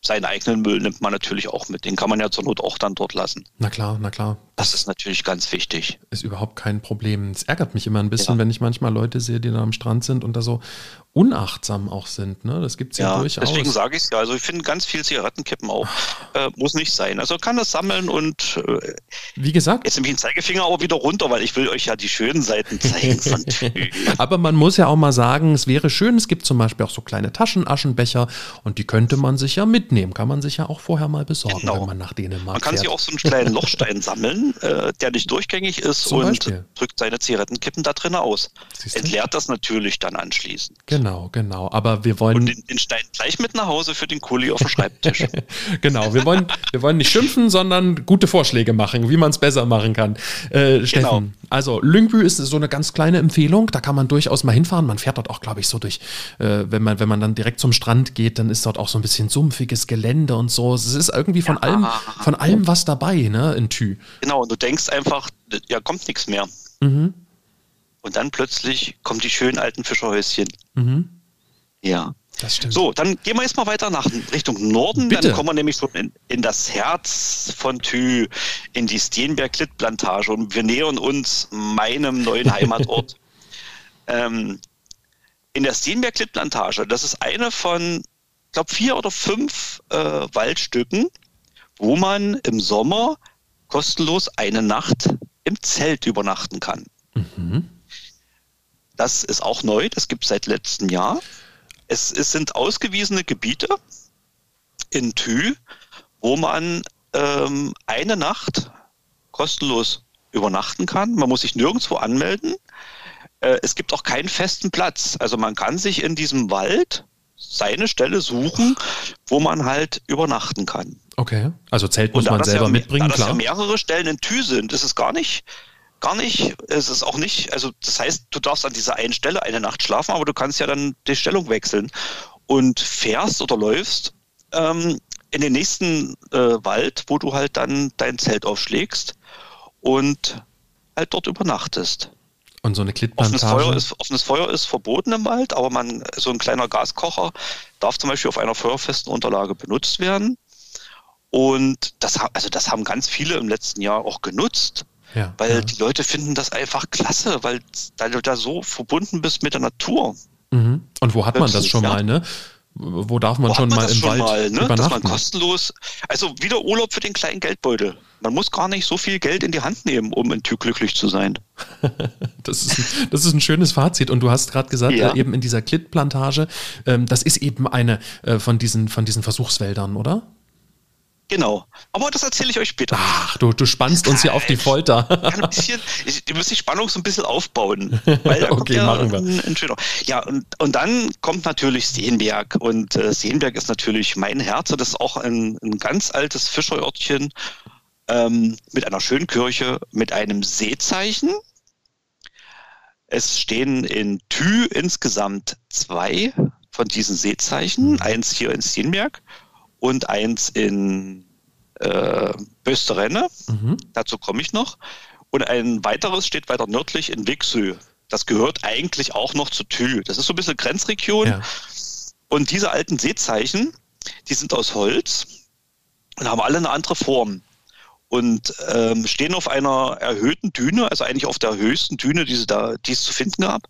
[SPEAKER 3] seinen eigenen Müll nimmt man natürlich auch mit. Den kann man ja zur Not auch dann dort lassen.
[SPEAKER 1] Na klar, na klar.
[SPEAKER 3] Das ist natürlich ganz wichtig.
[SPEAKER 1] Ist überhaupt kein Problem. Es ärgert mich immer ein bisschen, ja. wenn ich manchmal Leute sehe, die da am Strand sind und da so unachtsam auch sind. Ne? Das gibt es ja, ja, durchaus.
[SPEAKER 3] Deswegen sage ich es ja. Also ich finde ganz viel Zigarettenkippen auch. Äh, muss nicht sein. Also kann das sammeln und
[SPEAKER 1] äh, wie gesagt.
[SPEAKER 3] Jetzt nehme ich den Zeigefinger auch wieder runter, weil ich will euch ja die schönen Seiten zeigen
[SPEAKER 1] Aber man muss ja auch mal sagen, es wäre schön, es gibt zum Beispiel auch so kleine Taschenaschenbecher und die könnte man sich ja mitnehmen. Kann man sich ja auch vorher mal besorgen, genau. wenn man nach Dänemark
[SPEAKER 3] Man kann fährt. sich auch so einen kleinen Lochstein sammeln, äh, der nicht durchgängig ist zum und Beispiel. drückt seine Zigarettenkippen da drin aus. Entleert das natürlich dann anschließend.
[SPEAKER 1] Genau. Genau, genau. Aber wir wollen. Und
[SPEAKER 3] den, den Stein gleich mit nach Hause für den Kuli auf dem Schreibtisch.
[SPEAKER 1] genau, wir wollen, wir wollen nicht schimpfen, sondern gute Vorschläge machen, wie man es besser machen kann. Äh, Steffen, genau. also Lyngby ist so eine ganz kleine Empfehlung. Da kann man durchaus mal hinfahren. Man fährt dort auch, glaube ich, so durch, äh, wenn, man, wenn man dann direkt zum Strand geht, dann ist dort auch so ein bisschen sumpfiges Gelände und so. Es ist irgendwie von ja. allem, von allem was dabei, ne, in Thü.
[SPEAKER 3] Genau, und du denkst einfach, ja, kommt nichts mehr. Mhm. Und dann plötzlich kommen die schönen alten Fischerhäuschen. Mhm. Ja. Das stimmt. So, dann gehen wir jetzt mal weiter nach Richtung Norden. Bitte. Dann kommen wir nämlich schon in, in das Herz von Thü, in die Steenberg-Klittplantage. Und wir nähern uns meinem neuen Heimatort. ähm, in der Steenberg-Klittplantage, das ist eine von, ich glaube, vier oder fünf äh, Waldstücken, wo man im Sommer kostenlos eine Nacht im Zelt übernachten kann. Mhm. Das ist auch neu, das gibt es seit letztem Jahr. Es, es, sind ausgewiesene Gebiete in Thü, wo man ähm, eine Nacht kostenlos übernachten kann. Man muss sich nirgendwo anmelden. Äh, es gibt auch keinen festen Platz. Also man kann sich in diesem Wald seine Stelle suchen, wo man halt übernachten kann.
[SPEAKER 1] Okay, also Zelt muss man selber
[SPEAKER 3] ja,
[SPEAKER 1] mitbringen,
[SPEAKER 3] da klar. Da mehrere Stellen in Thü sind, ist es gar nicht gar nicht. Es ist auch nicht, also das heißt, du darfst an dieser einen Stelle eine Nacht schlafen, aber du kannst ja dann die Stellung wechseln und fährst oder läufst ähm, in den nächsten äh, Wald, wo du halt dann dein Zelt aufschlägst und halt dort übernachtest.
[SPEAKER 1] Und so eine Klittplantage?
[SPEAKER 3] Offenes Feuer, ist, offenes Feuer ist verboten im Wald, aber man, so ein kleiner Gaskocher darf zum Beispiel auf einer feuerfesten Unterlage benutzt werden. Und das, also das haben ganz viele im letzten Jahr auch genutzt. Ja, weil ja. die Leute finden das einfach klasse, weil, du da so verbunden bist mit der Natur.
[SPEAKER 1] Mhm. Und wo hat man das schon mal, ne? Wo darf man wo schon man mal im schon Wald mal, ne?
[SPEAKER 3] Dass man kostenlos, also wieder Urlaub für den kleinen Geldbeutel. Man muss gar nicht so viel Geld in die Hand nehmen, um in Tür glücklich zu sein.
[SPEAKER 1] das, ist, das ist ein schönes Fazit. Und du hast gerade gesagt, ja. äh, eben in dieser Klittplantage, ähm, das ist eben eine äh, von, diesen, von diesen Versuchswäldern, oder?
[SPEAKER 3] Genau. Aber das erzähle ich euch später.
[SPEAKER 1] Ach, du, du spannst uns hier auf die Folter.
[SPEAKER 3] ein bisschen, ich, ihr müsst die Spannung so ein bisschen aufbauen.
[SPEAKER 1] okay, ja machen wir.
[SPEAKER 3] Ein, ein. Ja, und, und dann kommt natürlich Seenberg. Und äh, Seenberg ist natürlich mein Herz. Das ist auch ein, ein ganz altes Fischerörtchen ähm, mit einer schönen Kirche, mit einem Seezeichen. Es stehen in Thü insgesamt zwei von diesen Seezeichen. Mhm. Eins hier in Stienberg und eins in äh, Bösterenne. Mhm. Dazu komme ich noch. Und ein weiteres steht weiter nördlich in Wixö. Das gehört eigentlich auch noch zu Thü. Das ist so ein bisschen Grenzregion. Ja. Und diese alten Seezeichen, die sind aus Holz und haben alle eine andere Form und ähm, stehen auf einer erhöhten Düne, also eigentlich auf der höchsten Düne, die, da, die es zu finden gab.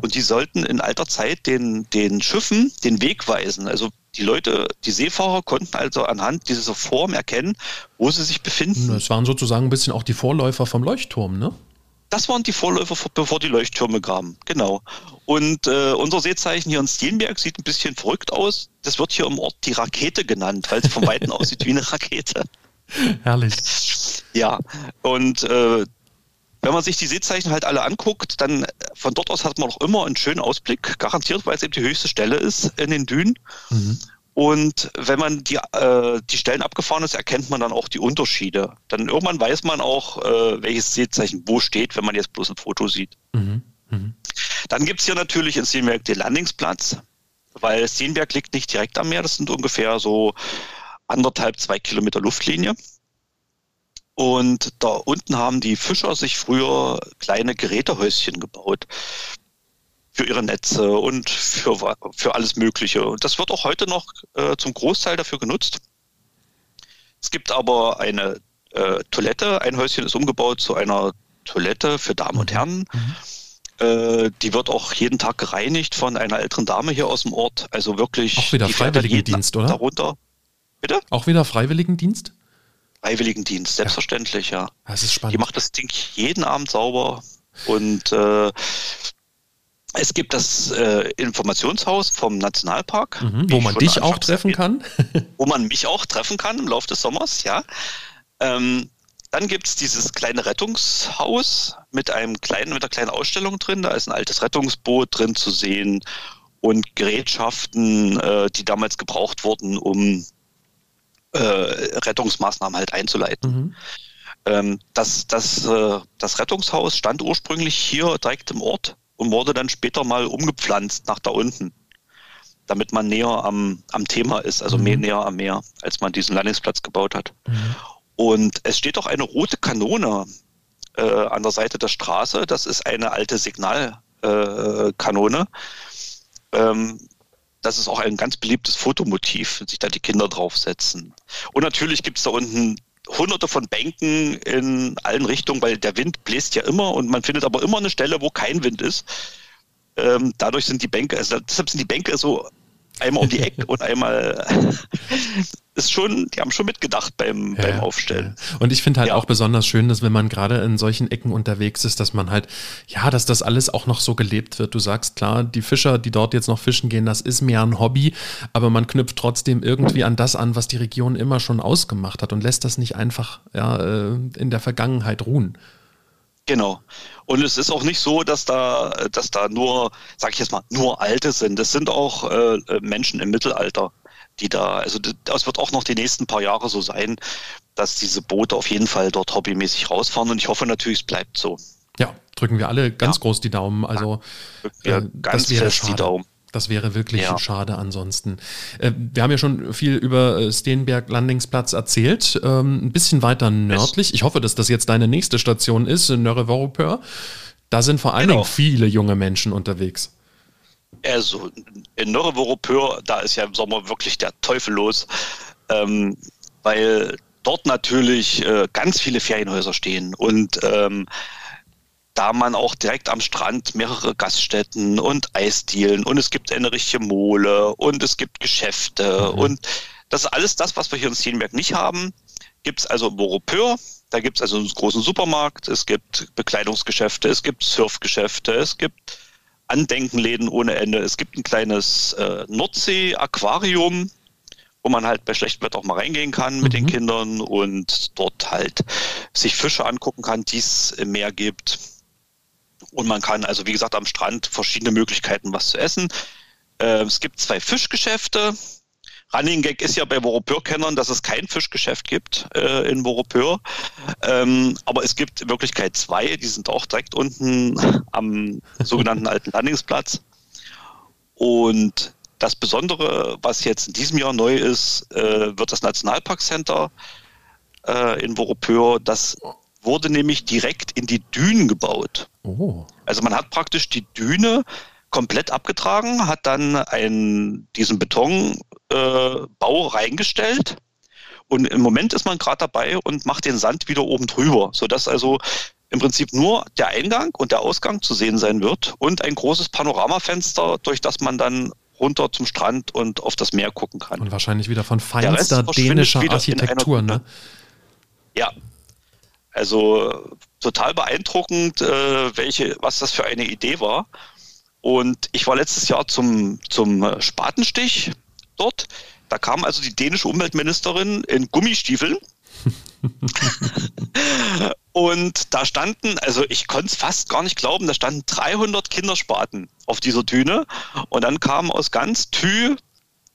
[SPEAKER 3] Und die sollten in alter Zeit den, den Schiffen den Weg weisen. Also die Leute, die Seefahrer konnten also anhand dieser Form erkennen, wo sie sich befinden.
[SPEAKER 1] Das waren sozusagen ein bisschen auch die Vorläufer vom Leuchtturm, ne?
[SPEAKER 3] Das waren die Vorläufer, bevor die Leuchttürme kamen, genau. Und äh, unser Seezeichen hier in Steenberg sieht ein bisschen verrückt aus. Das wird hier im Ort die Rakete genannt, weil es von Weitem aussieht wie eine Rakete.
[SPEAKER 1] Herrlich.
[SPEAKER 3] Ja, und äh, wenn man sich die Seezeichen halt alle anguckt, dann von dort aus hat man auch immer einen schönen Ausblick, garantiert, weil es eben die höchste Stelle ist in den Dünen. Mhm. Und wenn man die, äh, die Stellen abgefahren ist, erkennt man dann auch die Unterschiede. Dann irgendwann weiß man auch, äh, welches Seezeichen wo steht, wenn man jetzt bloß ein Foto sieht. Mhm. Mhm. Dann gibt's hier natürlich in Steenberg den Landingsplatz, weil Steenberg liegt nicht direkt am Meer. Das sind ungefähr so anderthalb, zwei Kilometer Luftlinie. Und da unten haben die Fischer sich früher kleine Gerätehäuschen gebaut für ihre Netze und für, für alles Mögliche. Und das wird auch heute noch äh, zum Großteil dafür genutzt. Es gibt aber eine äh, Toilette. Ein Häuschen ist umgebaut zu einer Toilette für Damen und mhm. Herren. Mhm. Äh, die wird auch jeden Tag gereinigt von einer älteren Dame hier aus dem Ort. Also wirklich.
[SPEAKER 1] Auch wieder Freiwilligendienst, oder?
[SPEAKER 3] Darunter.
[SPEAKER 1] Bitte? Auch wieder Freiwilligendienst?
[SPEAKER 3] Freiwilligendienst, selbstverständlich, ja. ja.
[SPEAKER 1] Das ist spannend.
[SPEAKER 3] Die macht das Ding jeden Abend sauber und äh, es gibt das äh, Informationshaus vom Nationalpark.
[SPEAKER 1] Mhm, wo man dich auch treffen kann.
[SPEAKER 3] wo man mich auch treffen kann im Laufe des Sommers, ja. Ähm, dann gibt es dieses kleine Rettungshaus mit einem kleinen, mit einer kleinen Ausstellung drin. Da ist ein altes Rettungsboot drin zu sehen und Gerätschaften, äh, die damals gebraucht wurden, um äh, Rettungsmaßnahmen halt einzuleiten. Mhm. Ähm, das, das, äh, das Rettungshaus stand ursprünglich hier direkt im Ort und wurde dann später mal umgepflanzt nach da unten, damit man näher am, am Thema ist, also mhm. mehr näher am Meer, als man diesen Landingsplatz gebaut hat. Mhm. Und es steht auch eine rote Kanone äh, an der Seite der Straße. Das ist eine alte Signalkanone. Äh, ähm, das ist auch ein ganz beliebtes Fotomotiv, wenn sich da die Kinder draufsetzen. Und natürlich gibt es da unten hunderte von Bänken in allen Richtungen, weil der Wind bläst ja immer und man findet aber immer eine Stelle, wo kein Wind ist. Ähm, dadurch sind die Bänke, also deshalb sind die Bänke so einmal um die Ecke und einmal ist schon, die haben schon mitgedacht beim, ja, beim Aufstellen.
[SPEAKER 1] Ja. Und ich finde halt ja. auch besonders schön, dass wenn man gerade in solchen Ecken unterwegs ist, dass man halt, ja, dass das alles auch noch so gelebt wird. Du sagst klar, die Fischer, die dort jetzt noch fischen gehen, das ist mehr ein Hobby, aber man knüpft trotzdem irgendwie an das an, was die Region immer schon ausgemacht hat und lässt das nicht einfach ja, äh, in der Vergangenheit ruhen.
[SPEAKER 3] Genau. Und es ist auch nicht so, dass da, dass da nur, sag ich jetzt mal, nur Alte sind. Es sind auch äh, Menschen im Mittelalter, die da, also das wird auch noch die nächsten paar Jahre so sein, dass diese Boote auf jeden Fall dort hobbymäßig rausfahren. Und ich hoffe natürlich, es bleibt so.
[SPEAKER 1] Ja, drücken wir alle ganz ja. groß die Daumen. Also
[SPEAKER 3] ja, äh, ganz fest schade. die Daumen.
[SPEAKER 1] Das wäre wirklich ja. schade ansonsten. Äh, wir haben ja schon viel über äh, Steenberg Landingsplatz erzählt. Ähm, ein bisschen weiter nördlich. Ich hoffe, dass das jetzt deine nächste Station ist, Nörre-Vorupör. Da sind vor allen genau. Dingen viele junge Menschen unterwegs.
[SPEAKER 3] Also in Nörre-Vorupör, da ist ja im Sommer wirklich der Teufel los, ähm, weil dort natürlich äh, ganz viele Ferienhäuser stehen und ähm, da man auch direkt am Strand mehrere Gaststätten und Eisdielen und es gibt eine richtige Mole und es gibt Geschäfte mhm. und das ist alles das, was wir hier in Steenberg nicht haben. Gibt es also Moropeur, da gibt es also einen großen Supermarkt, es gibt Bekleidungsgeschäfte, es gibt Surfgeschäfte, es gibt Andenkenläden ohne Ende, es gibt ein kleines äh, Nordsee-Aquarium, wo man halt bei schlechtem Wetter auch mal reingehen kann mit mhm. den Kindern und dort halt sich Fische angucken kann, die es im Meer gibt. Und man kann also, wie gesagt, am Strand verschiedene Möglichkeiten, was zu essen. Äh, es gibt zwei Fischgeschäfte, Running Gag ist ja bei Voropeur-Kennern, dass es kein Fischgeschäft gibt äh, in Voropeur. Ähm, aber es gibt in Wirklichkeit zwei, die sind auch direkt unten am sogenannten alten Landingsplatz. Und das Besondere, was jetzt in diesem Jahr neu ist, äh, wird das Nationalparkcenter äh, in Voropeur. Das wurde nämlich direkt in die Dünen gebaut. Oh. Also man hat praktisch die Düne komplett abgetragen, hat dann einen, diesen Betonbau äh, reingestellt. Und im Moment ist man gerade dabei und macht den Sand wieder oben drüber, sodass also im Prinzip nur der Eingang und der Ausgang zu sehen sein wird und ein großes Panoramafenster, durch das man dann runter zum Strand und auf das Meer gucken kann.
[SPEAKER 1] Und wahrscheinlich wieder von feinster dänischer Architektur, ne?
[SPEAKER 3] Ja. Also total beeindruckend, äh, welche, was das für eine Idee war. Und ich war letztes Jahr zum, zum Spatenstich dort. Da kam also die dänische Umweltministerin in Gummistiefeln. und da standen, also ich konnte es fast gar nicht glauben, da standen 300 Kinderspaten auf dieser Düne. Und dann kamen aus ganz Thü,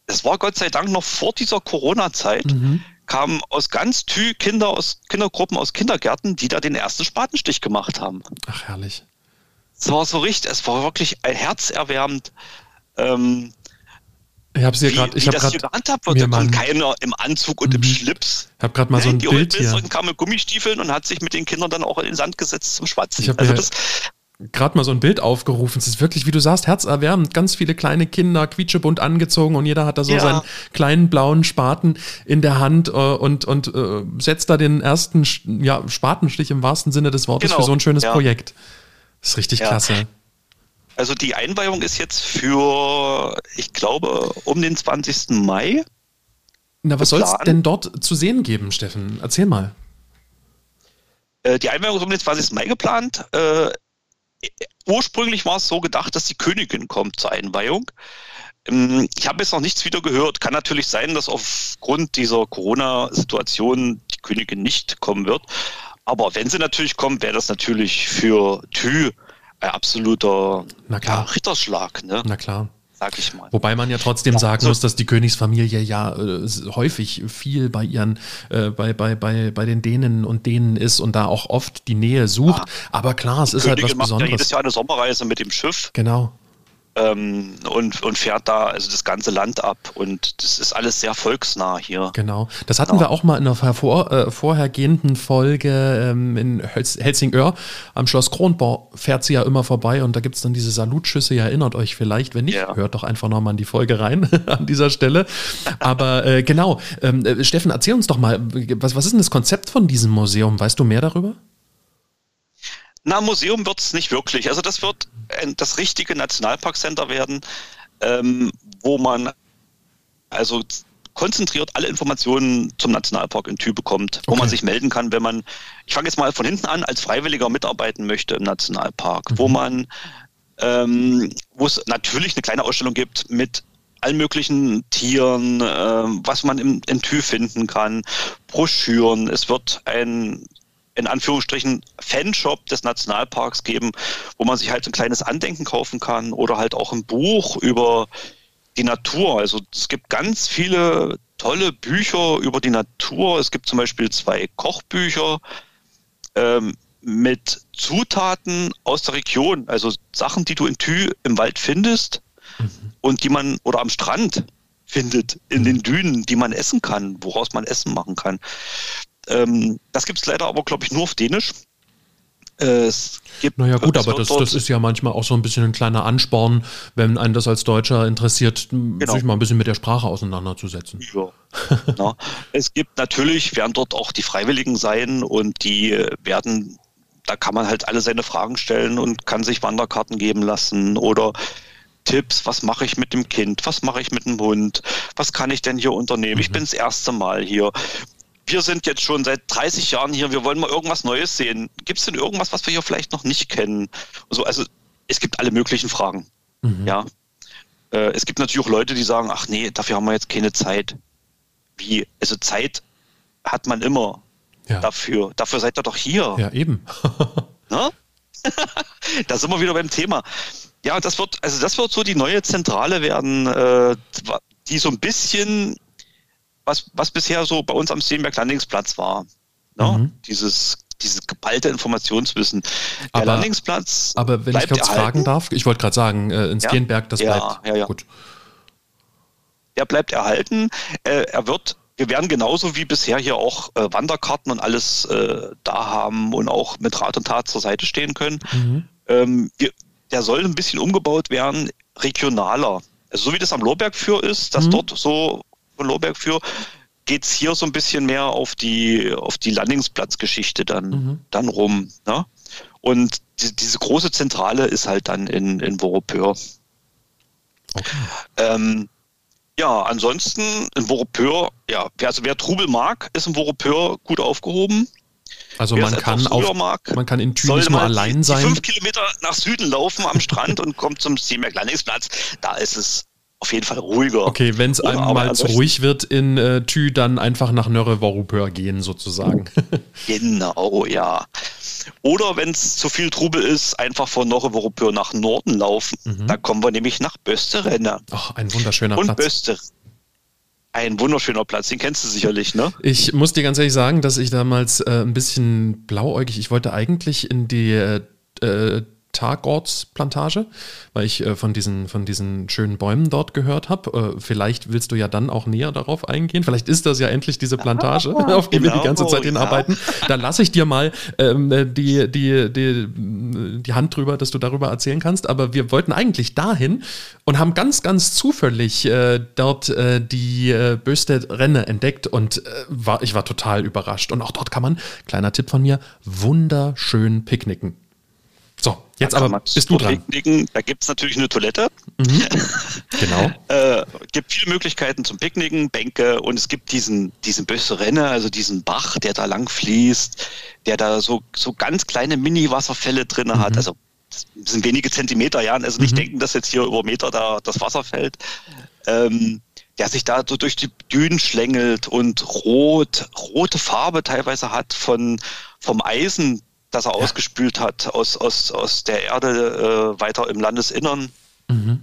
[SPEAKER 3] es war Gott sei Dank noch vor dieser Corona-Zeit, mhm. kamen aus ganz Thü Kinder aus Kindergruppen aus Kindergärten, die da den ersten Spatenstich gemacht haben.
[SPEAKER 1] Ach, herrlich.
[SPEAKER 3] Es war so richtig, es war wirklich ein herzerwärmend. Ähm,
[SPEAKER 1] ich habe sie gerade, ich habe gerade
[SPEAKER 3] wird. Da kommt keiner im Anzug und mhm. im Schlips.
[SPEAKER 1] Ich habe gerade mal so ein
[SPEAKER 3] die
[SPEAKER 1] Bild hier.
[SPEAKER 3] Die kam mit Gummistiefeln und hat sich mit den Kindern dann auch in den Sand gesetzt zum Schwatzen.
[SPEAKER 1] Ich habe also gerade mal so ein Bild aufgerufen. Es ist wirklich, wie du sagst, herzerwärmend. Ganz viele kleine Kinder, quietschebunt angezogen und jeder hat da so ja. seinen kleinen blauen Spaten in der Hand äh, und, und äh, setzt da den ersten ja, Spatenstich im wahrsten Sinne des Wortes genau. für so ein schönes ja. Projekt. Das ist richtig ja. klasse.
[SPEAKER 3] Also die Einweihung ist jetzt für, ich glaube, um den 20. Mai.
[SPEAKER 1] Na, was soll es denn dort zu sehen geben, Steffen? Erzähl mal.
[SPEAKER 3] Äh, die Einweihung ist um den 20. Mai geplant. Äh, ursprünglich war es so gedacht, dass die Königin kommt zur Einweihung. Ähm, ich habe jetzt noch nichts wieder gehört. Kann natürlich sein, dass aufgrund dieser Corona-Situation die Königin nicht kommen wird. Aber wenn sie natürlich kommt, wäre das natürlich für Thü absoluter ja, Ritterschlag. Ne?
[SPEAKER 1] Na klar. Sag ich mal. Wobei man ja trotzdem ja, sagen so muss, dass die Königsfamilie ja äh, häufig viel bei ihren, äh, bei, bei, bei, bei den Dänen und Dänen ist und da auch oft die Nähe sucht. Ja. Aber klar, es die ist Königin halt was macht Besonderes. Ja
[SPEAKER 3] jedes Jahr eine Sommerreise mit dem Schiff.
[SPEAKER 1] Genau
[SPEAKER 3] ähm, und, und fährt da also das ganze Land ab. Und das ist alles sehr volksnah hier.
[SPEAKER 1] Genau. Das hatten genau. wir auch mal in einer vor, äh, vorhergehenden Folge ähm, in Helsingör. Am Schloss Kronborg fährt sie ja immer vorbei und da gibt es dann diese Salutschüsse. Ihr erinnert euch vielleicht, wenn nicht, ja. hört doch einfach nochmal in die Folge rein an dieser Stelle. Aber äh, genau, ähm, äh, Steffen, erzähl uns doch mal, was, was ist denn das Konzept von diesem Museum? Weißt du mehr darüber?
[SPEAKER 3] Na, Museum wird es nicht wirklich. Also das wird das richtige Nationalparkcenter werden, ähm, wo man also konzentriert alle Informationen zum Nationalpark in Thü bekommt, wo okay. man sich melden kann, wenn man, ich fange jetzt mal von hinten an, als Freiwilliger mitarbeiten möchte im Nationalpark, mhm. wo man, ähm, wo es natürlich eine kleine Ausstellung gibt mit allen möglichen Tieren, äh, was man im, in Thü finden kann, Broschüren. Es wird ein in Anführungsstrichen Fanshop des Nationalparks geben, wo man sich halt ein kleines Andenken kaufen kann oder halt auch ein Buch über die Natur. Also es gibt ganz viele tolle Bücher über die Natur. Es gibt zum Beispiel zwei Kochbücher ähm, mit Zutaten aus der Region, also Sachen, die du in Thü im Wald findest mhm. und die man oder am Strand findet, in den Dünen, die man essen kann, woraus man Essen machen kann. Ähm, das gibt es leider aber, glaube ich, nur auf Dänisch.
[SPEAKER 1] Es gibt, naja gut, aber das, das ist ja manchmal auch so ein bisschen ein kleiner Ansporn, wenn einen das als Deutscher interessiert, genau. sich mal ein bisschen mit der Sprache auseinanderzusetzen. Ja.
[SPEAKER 3] ja. Es gibt natürlich, werden dort auch die Freiwilligen sein und die werden, da kann man halt alle seine Fragen stellen und kann sich Wanderkarten geben lassen oder Tipps, was mache ich mit dem Kind, was mache ich mit dem Hund, was kann ich denn hier unternehmen? Mhm. Ich bin das erste Mal hier wir sind jetzt schon seit 30 Jahren hier, wir wollen mal irgendwas Neues sehen. Gibt es denn irgendwas, was wir hier vielleicht noch nicht kennen? So, also es gibt alle möglichen Fragen. Mhm. Ja. Äh, es gibt natürlich auch Leute, die sagen, ach nee, dafür haben wir jetzt keine Zeit. Wie? Also Zeit hat man immer ja. dafür. Dafür seid ihr doch hier.
[SPEAKER 1] Ja, eben.
[SPEAKER 3] ne? da sind wir wieder beim Thema. Ja, das wird, also das wird so die neue Zentrale werden, äh, die so ein bisschen was, was bisher so bei uns am Steenberg Landingsplatz war. Ne? Mhm. Dieses dieses geballte Informationswissen. Der
[SPEAKER 1] aber,
[SPEAKER 3] Landingsplatz.
[SPEAKER 1] Aber wenn ich kurz fragen darf, ich wollte gerade sagen, äh, in Steenberg, ja? das bleibt
[SPEAKER 3] ja, ja, ja. gut. Der bleibt erhalten. Äh, er wird wir werden genauso wie bisher hier auch äh, Wanderkarten und alles äh, da haben und auch mit Rat und Tat zur Seite stehen können. Mhm. Ähm, wir, der soll ein bisschen umgebaut werden, regionaler. Also so wie das am Lohberg für ist, dass mhm. dort so Lohberg für geht es hier so ein bisschen mehr auf die, auf die Landingsplatzgeschichte dann, mhm. dann rum. Ne? Und die, diese große Zentrale ist halt dann in, in Vorupeur. Okay. Ähm, ja, ansonsten in Vorupeur, ja, also wer Trubel mag, ist in Vorupeur gut aufgehoben.
[SPEAKER 1] Also man kann, auf, mag, man kann in nicht nur allein sein.
[SPEAKER 3] fünf Kilometer nach Süden laufen am Strand und kommt zum Seemerk Landingsplatz. Da ist es auf jeden Fall ruhiger.
[SPEAKER 1] Okay, wenn es einmal zu ruhig wird in äh, Thü, dann einfach nach Nörre-Vorupeur gehen sozusagen.
[SPEAKER 3] genau, ja. Oder wenn es zu viel Trubel ist, einfach von Nörre-Vorupeur nach Norden laufen. Mhm. Da kommen wir nämlich nach Bösterenne.
[SPEAKER 1] Ach, ein wunderschöner
[SPEAKER 3] Und
[SPEAKER 1] Platz.
[SPEAKER 3] Böster ein wunderschöner Platz, den kennst du sicherlich, ne?
[SPEAKER 1] Ich muss dir ganz ehrlich sagen, dass ich damals äh, ein bisschen blauäugig, ich wollte eigentlich in die äh, Tagortsplantage, weil ich äh, von, diesen, von diesen schönen Bäumen dort gehört habe. Äh, vielleicht willst du ja dann auch näher darauf eingehen. Vielleicht ist das ja endlich diese Plantage, ah, auf die genau, wir die ganze Zeit hinarbeiten. Ja. Dann lasse ich dir mal ähm, äh, die, die, die, die Hand drüber, dass du darüber erzählen kannst. Aber wir wollten eigentlich dahin und haben ganz, ganz zufällig äh, dort äh, die äh, Böstedt-Renne entdeckt und äh, war, ich war total überrascht. Und auch dort kann man, kleiner Tipp von mir, wunderschön picknicken. Jetzt aber bist du dran.
[SPEAKER 3] Picknicken. Da gibt es natürlich eine Toilette.
[SPEAKER 1] Mhm. Genau.
[SPEAKER 3] äh, gibt viele Möglichkeiten zum Picknicken, Bänke und es gibt diesen, diesen Bösse Renne, also diesen Bach, der da lang fließt, der da so, so ganz kleine Mini-Wasserfälle drin mhm. hat. Also sind wenige Zentimeter, ja. Also nicht mhm. denken, dass jetzt hier über Meter da das Wasser fällt. Ähm, der sich da so durch die Dünen schlängelt und rot, rote Farbe teilweise hat von, vom Eisen, das er ja. ausgespült hat aus, aus, aus der Erde äh, weiter im Landesinnern. Mhm.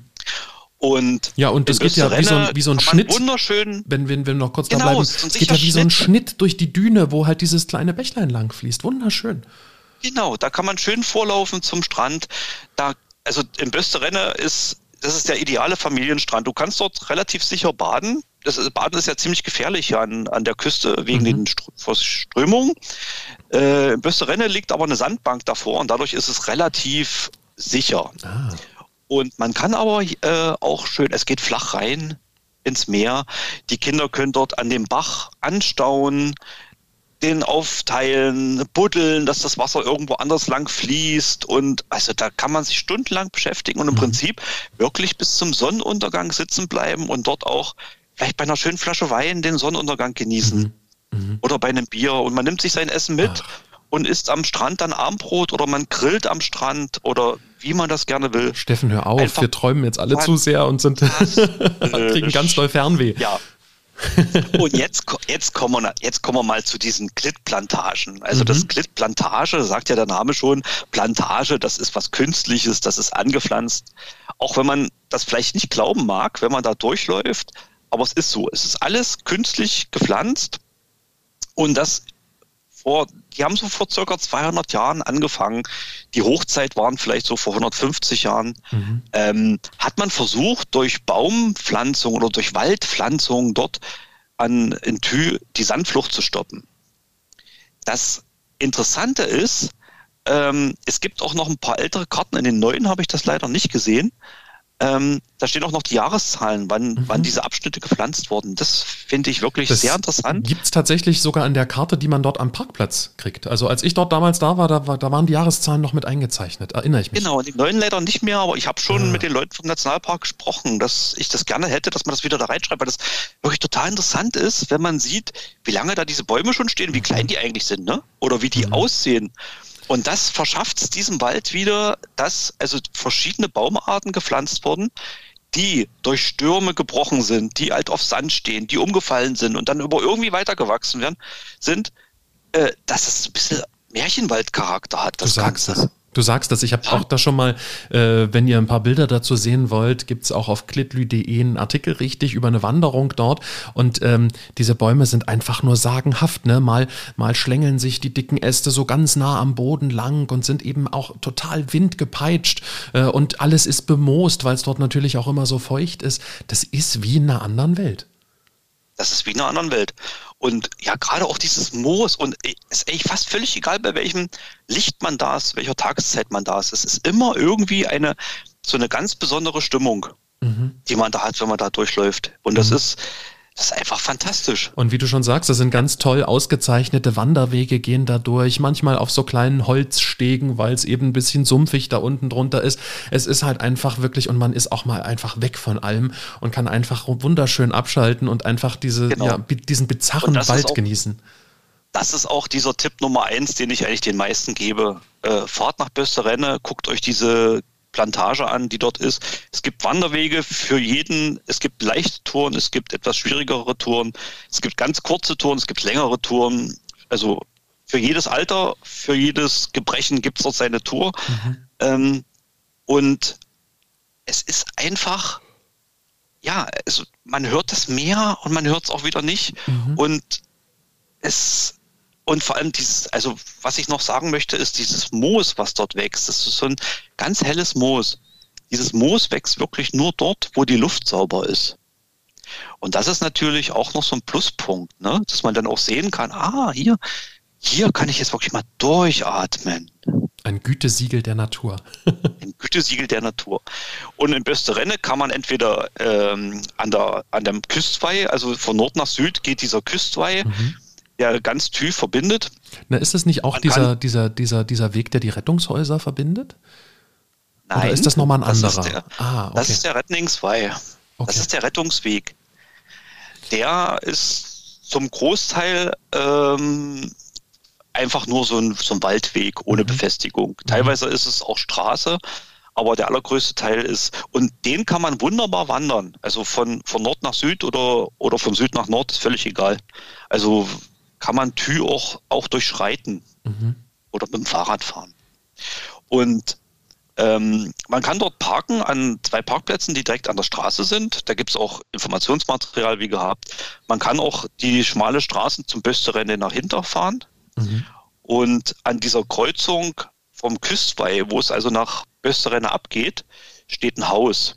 [SPEAKER 3] Und
[SPEAKER 1] ja, und das geht ja wie so ein, wie so ein Schnitt.
[SPEAKER 3] Wunderschön.
[SPEAKER 1] Wenn, wenn, wenn wir noch kurz genau, da bleiben. Es geht ja wie Schnitt. so ein Schnitt durch die Düne, wo halt dieses kleine Bächlein lang fließt. Wunderschön.
[SPEAKER 3] Genau, da kann man schön vorlaufen zum Strand. Da, also im Bösterenne ist, das ist der ideale Familienstrand. Du kannst dort relativ sicher baden. Das Baden ist ja ziemlich gefährlich an, an der Küste wegen mhm. den Strömungen. Äh, Bösterenne liegt aber eine Sandbank davor und dadurch ist es relativ sicher. Ah. Und man kann aber äh, auch schön, es geht flach rein ins Meer. Die Kinder können dort an dem Bach anstauen, den aufteilen, buddeln, dass das Wasser irgendwo anders lang fließt. Und also da kann man sich stundenlang beschäftigen und im mhm. Prinzip wirklich bis zum Sonnenuntergang sitzen bleiben und dort auch vielleicht bei einer schönen Flasche Wein den Sonnenuntergang genießen. Mhm mhm. oder bei einem Bier und man nimmt sich sein Essen mit Ach. und isst am Strand dann Armbrot oder man grillt am Strand oder wie man das gerne will.
[SPEAKER 1] Steffen, hör auf, Einfach wir träumen jetzt alle zu sehr und sind kriegen ganz doll Fernweh.
[SPEAKER 3] Ja. und jetzt, jetzt, kommen wir, jetzt kommen wir mal zu diesen Klittplantagen. Also mhm. das Klittplantage, sagt ja der Name schon, Plantage, das ist was Künstliches, das ist angepflanzt. Auch wenn man das vielleicht nicht glauben mag, wenn man da durchläuft, aber es ist so. Es ist alles künstlich gepflanzt und das vor, die haben so vor circa 200 Jahren angefangen. Die Hochzeit waren vielleicht so vor 150 Jahren. Mhm. Ähm, hat man versucht, durch Baumpflanzung oder durch Waldpflanzung dort an in Thü die Sandflucht zu stoppen. Das Interessante ist, ähm, es gibt auch noch ein paar ältere Karten. In den neuen habe ich das leider nicht gesehen. Ähm, da stehen auch noch die Jahreszahlen, wann, mhm. wann diese Abschnitte gepflanzt wurden. Das finde ich wirklich das sehr interessant.
[SPEAKER 1] Gibt es tatsächlich sogar an der Karte, die man dort am Parkplatz kriegt. Also als ich dort damals da war, da, da waren die Jahreszahlen noch mit eingezeichnet, erinnere ich mich.
[SPEAKER 3] Genau, die neuen leider nicht mehr, aber ich habe schon ah. mit den Leuten vom Nationalpark gesprochen, dass ich das gerne hätte, dass man das wieder da reinschreibt, weil das wirklich total interessant ist, wenn man sieht, wie lange da diese Bäume schon stehen, wie klein mhm. die eigentlich sind, ne? Oder wie die mhm. aussehen. Und das verschafft es diesem Wald wieder, dass also verschiedene Baumarten gepflanzt wurden, die durch Stürme gebrochen sind, die halt auf Sand stehen, die umgefallen sind und dann über irgendwie weitergewachsen werden, sind, äh, dass es ein bisschen Märchenwaldcharakter hat, das
[SPEAKER 1] du sagst
[SPEAKER 3] Ganze.
[SPEAKER 1] Es. Du sagst das, ich habe auch da schon mal, äh, wenn ihr ein paar Bilder dazu sehen wollt, gibt es auch auf klitlü.de einen Artikel richtig über eine Wanderung dort. Und ähm, diese Bäume sind einfach nur sagenhaft. Ne? Mal, mal schlängeln sich die dicken Äste so ganz nah am Boden lang und sind eben auch total windgepeitscht. Äh, und alles ist bemoost, weil es dort natürlich auch immer so feucht ist. Das ist wie in einer anderen Welt.
[SPEAKER 3] Das ist wie in einer anderen Welt. Und ja, gerade auch dieses Moos und es ist eigentlich fast völlig egal, bei welchem Licht man da ist, welcher Tageszeit man da ist. Es ist immer irgendwie eine, so eine ganz besondere Stimmung, mhm. die man da hat, wenn man da durchläuft. Und das mhm. ist, das ist einfach fantastisch.
[SPEAKER 1] Und wie du schon sagst, das sind ganz toll ausgezeichnete Wanderwege, gehen da durch, manchmal auf so kleinen Holzstegen, weil es eben ein bisschen sumpfig da unten drunter ist. Es ist halt einfach wirklich, und man ist auch mal einfach weg von allem und kann einfach wunderschön abschalten und einfach diese, genau. ja, diesen bizarren Wald auch, genießen.
[SPEAKER 3] Das ist auch dieser Tipp Nummer eins, den ich eigentlich den meisten gebe. Äh, fahrt nach Bösterenne, guckt euch diese Plantage an, die dort ist. Es gibt Wanderwege für jeden. Es gibt leichte Touren, es gibt etwas schwierigere Touren, es gibt ganz kurze Touren, es gibt längere Touren. Also für jedes Alter, für jedes Gebrechen gibt es dort seine Tour. Mhm. Ähm, und es ist einfach, ja, also man hört das mehr und man hört es auch wieder nicht. Mhm. Und es und vor allem dieses, also was ich noch sagen möchte, ist dieses Moos, was dort wächst. Das ist so ein ganz helles Moos. Dieses Moos wächst wirklich nur dort, wo die Luft sauber ist. Und das ist natürlich auch noch so ein Pluspunkt, ne? dass man dann auch sehen kann, ah, hier, hier kann ich jetzt wirklich mal durchatmen.
[SPEAKER 1] Ein Gütesiegel der Natur.
[SPEAKER 3] ein Gütesiegel der Natur. Und in Bösterenne kann man entweder ähm, an, der, an dem Küstweih, also von Nord nach Süd geht dieser Küstweih, mhm der ganz tief verbindet.
[SPEAKER 1] Na, ist das nicht auch dieser, dieser, dieser, dieser Weg, der die Rettungshäuser verbindet?
[SPEAKER 3] Nein. Oder ist das nochmal ein anderer? Das ist der, ah, okay. das ist der Rettungswei. Okay. Das ist der Rettungsweg. Der ist zum Großteil ähm, einfach nur so ein, so ein Waldweg ohne mhm. Befestigung. Mhm. Teilweise ist es auch Straße, aber der allergrößte Teil ist, und den kann man wunderbar wandern. Also von, von Nord nach Süd oder, oder von Süd nach Nord ist völlig egal. Also kann man Thü auch, auch durchschreiten mhm. oder mit dem Fahrrad fahren. Und ähm, man kann dort parken an zwei Parkplätzen, die direkt an der Straße sind. Da gibt es auch Informationsmaterial wie gehabt. Man kann auch die schmale Straße zum Bösterende nach hinter fahren. Mhm. Und an dieser Kreuzung vom Küstweih, wo es also nach Bösterenne abgeht, steht ein Haus.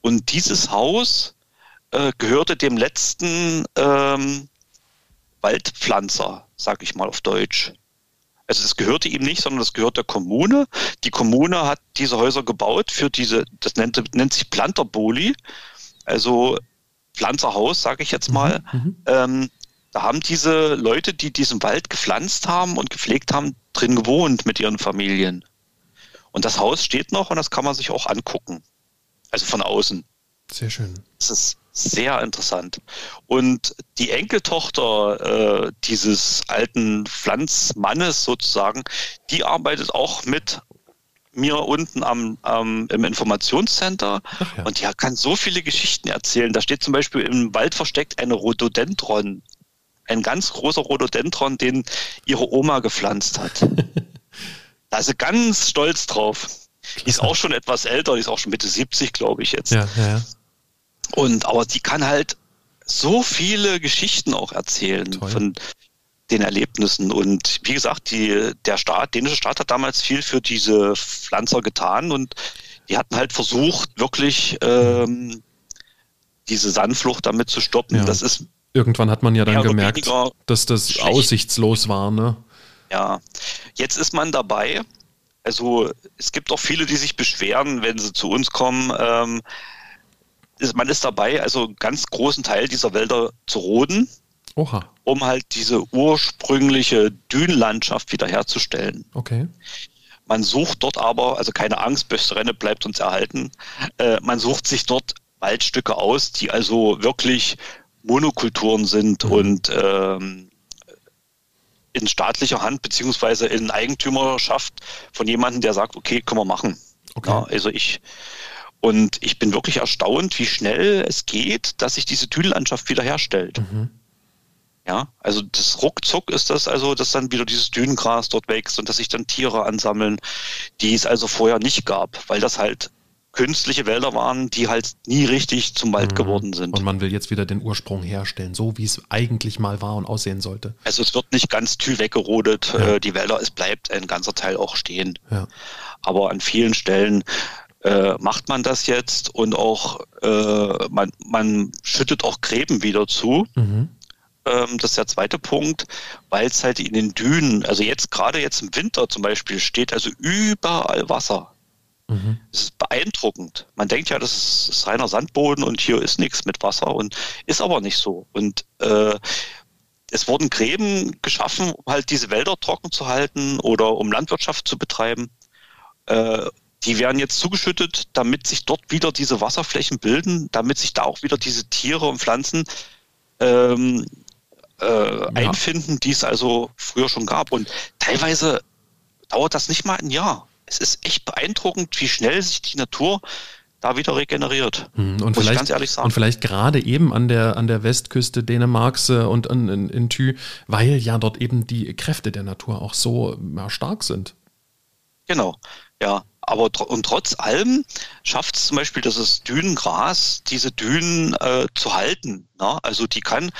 [SPEAKER 3] Und dieses Haus äh, gehörte dem letzten ähm, Waldpflanzer, sag ich mal auf Deutsch. Also es gehörte ihm nicht, sondern es gehört der Kommune. Die Kommune hat diese Häuser gebaut für diese, das nennt, nennt sich Planterboli, also Pflanzerhaus, sage ich jetzt mhm, mal. Mhm. Ähm, da haben diese Leute, die diesen Wald gepflanzt haben und gepflegt haben, drin gewohnt mit ihren Familien. Und das Haus steht noch und das kann man sich auch angucken. Also von außen.
[SPEAKER 1] Sehr schön.
[SPEAKER 3] Das ist sehr interessant. Und die Enkeltochter äh, dieses alten Pflanzmannes sozusagen, die arbeitet auch mit mir unten am, am im Informationscenter ja. und die kann so viele Geschichten erzählen. Da steht zum Beispiel im Wald versteckt eine Rhododendron, ein ganz großer Rhododendron, den ihre Oma gepflanzt hat. da ist sie ganz stolz drauf. Die ist auch schon etwas älter, die ist auch schon Mitte 70, glaube ich jetzt. Ja, ja. Und aber die kann halt so viele Geschichten auch erzählen Toll. von den Erlebnissen. Und wie gesagt, die, der Staat, dänische Staat hat damals viel für diese Pflanzer getan und die hatten halt versucht, wirklich ähm, diese Sandflucht damit zu stoppen. Ja. Das ist
[SPEAKER 1] Irgendwann hat man ja dann gemerkt, dass das schlecht. aussichtslos war, ne?
[SPEAKER 3] Ja. Jetzt ist man dabei. Also es gibt auch viele, die sich beschweren, wenn sie zu uns kommen. Ähm, ist, man ist dabei, also einen ganz großen Teil dieser Wälder zu roden, Oha. um halt diese ursprüngliche Dünenlandschaft wiederherzustellen.
[SPEAKER 1] Okay.
[SPEAKER 3] Man sucht dort aber, also keine Angst, Bösterenne bleibt uns erhalten, äh, man sucht sich dort Waldstücke aus, die also wirklich Monokulturen sind mhm. und ähm, in staatlicher Hand beziehungsweise in Eigentümerschaft von jemandem, der sagt, okay, können wir machen. Okay. Ja, also ich und ich bin wirklich erstaunt, wie schnell es geht, dass sich diese Tüdellandschaft wiederherstellt. Mhm. Ja, also das ruckzuck ist das also, dass dann wieder dieses Dünengras dort wächst und dass sich dann Tiere ansammeln, die es also vorher nicht gab, weil das halt künstliche Wälder waren, die halt nie richtig zum Wald mhm. geworden sind.
[SPEAKER 1] Und man will jetzt wieder den Ursprung herstellen, so wie es eigentlich mal war und aussehen sollte.
[SPEAKER 3] Also es wird nicht ganz tü weggerodet, ja. äh, die Wälder, es bleibt ein ganzer Teil auch stehen. Ja. Aber an vielen Stellen äh, macht man das jetzt und auch äh, man, man schüttet auch Gräben wieder zu. Mhm. Ähm, das ist der zweite Punkt, weil es halt in den Dünen, also jetzt gerade jetzt im Winter zum Beispiel, steht also überall Wasser. Mhm. Es ist beeindruckend. Man denkt ja, das ist reiner Sandboden und hier ist nichts mit Wasser und ist aber nicht so. Und äh, es wurden Gräben geschaffen, um halt diese Wälder trocken zu halten oder um Landwirtschaft zu betreiben. Äh, die werden jetzt zugeschüttet, damit sich dort wieder diese Wasserflächen bilden, damit sich da auch wieder diese Tiere und Pflanzen ähm, äh, ja. einfinden, die es also früher schon gab. Und teilweise dauert das nicht mal ein Jahr es ist echt beeindruckend, wie schnell sich die Natur da wieder regeneriert.
[SPEAKER 1] Hm, und vielleicht, ganz ehrlich sagen. Und vielleicht gerade eben an der, an der Westküste Dänemarks äh, und in, in, in Thü, weil ja dort eben die Kräfte der Natur auch so stark sind.
[SPEAKER 3] Genau, ja. Aber und trotz allem schafft es zum Beispiel das Dünengras, diese Dünen äh, zu halten. Ne? Also die kann,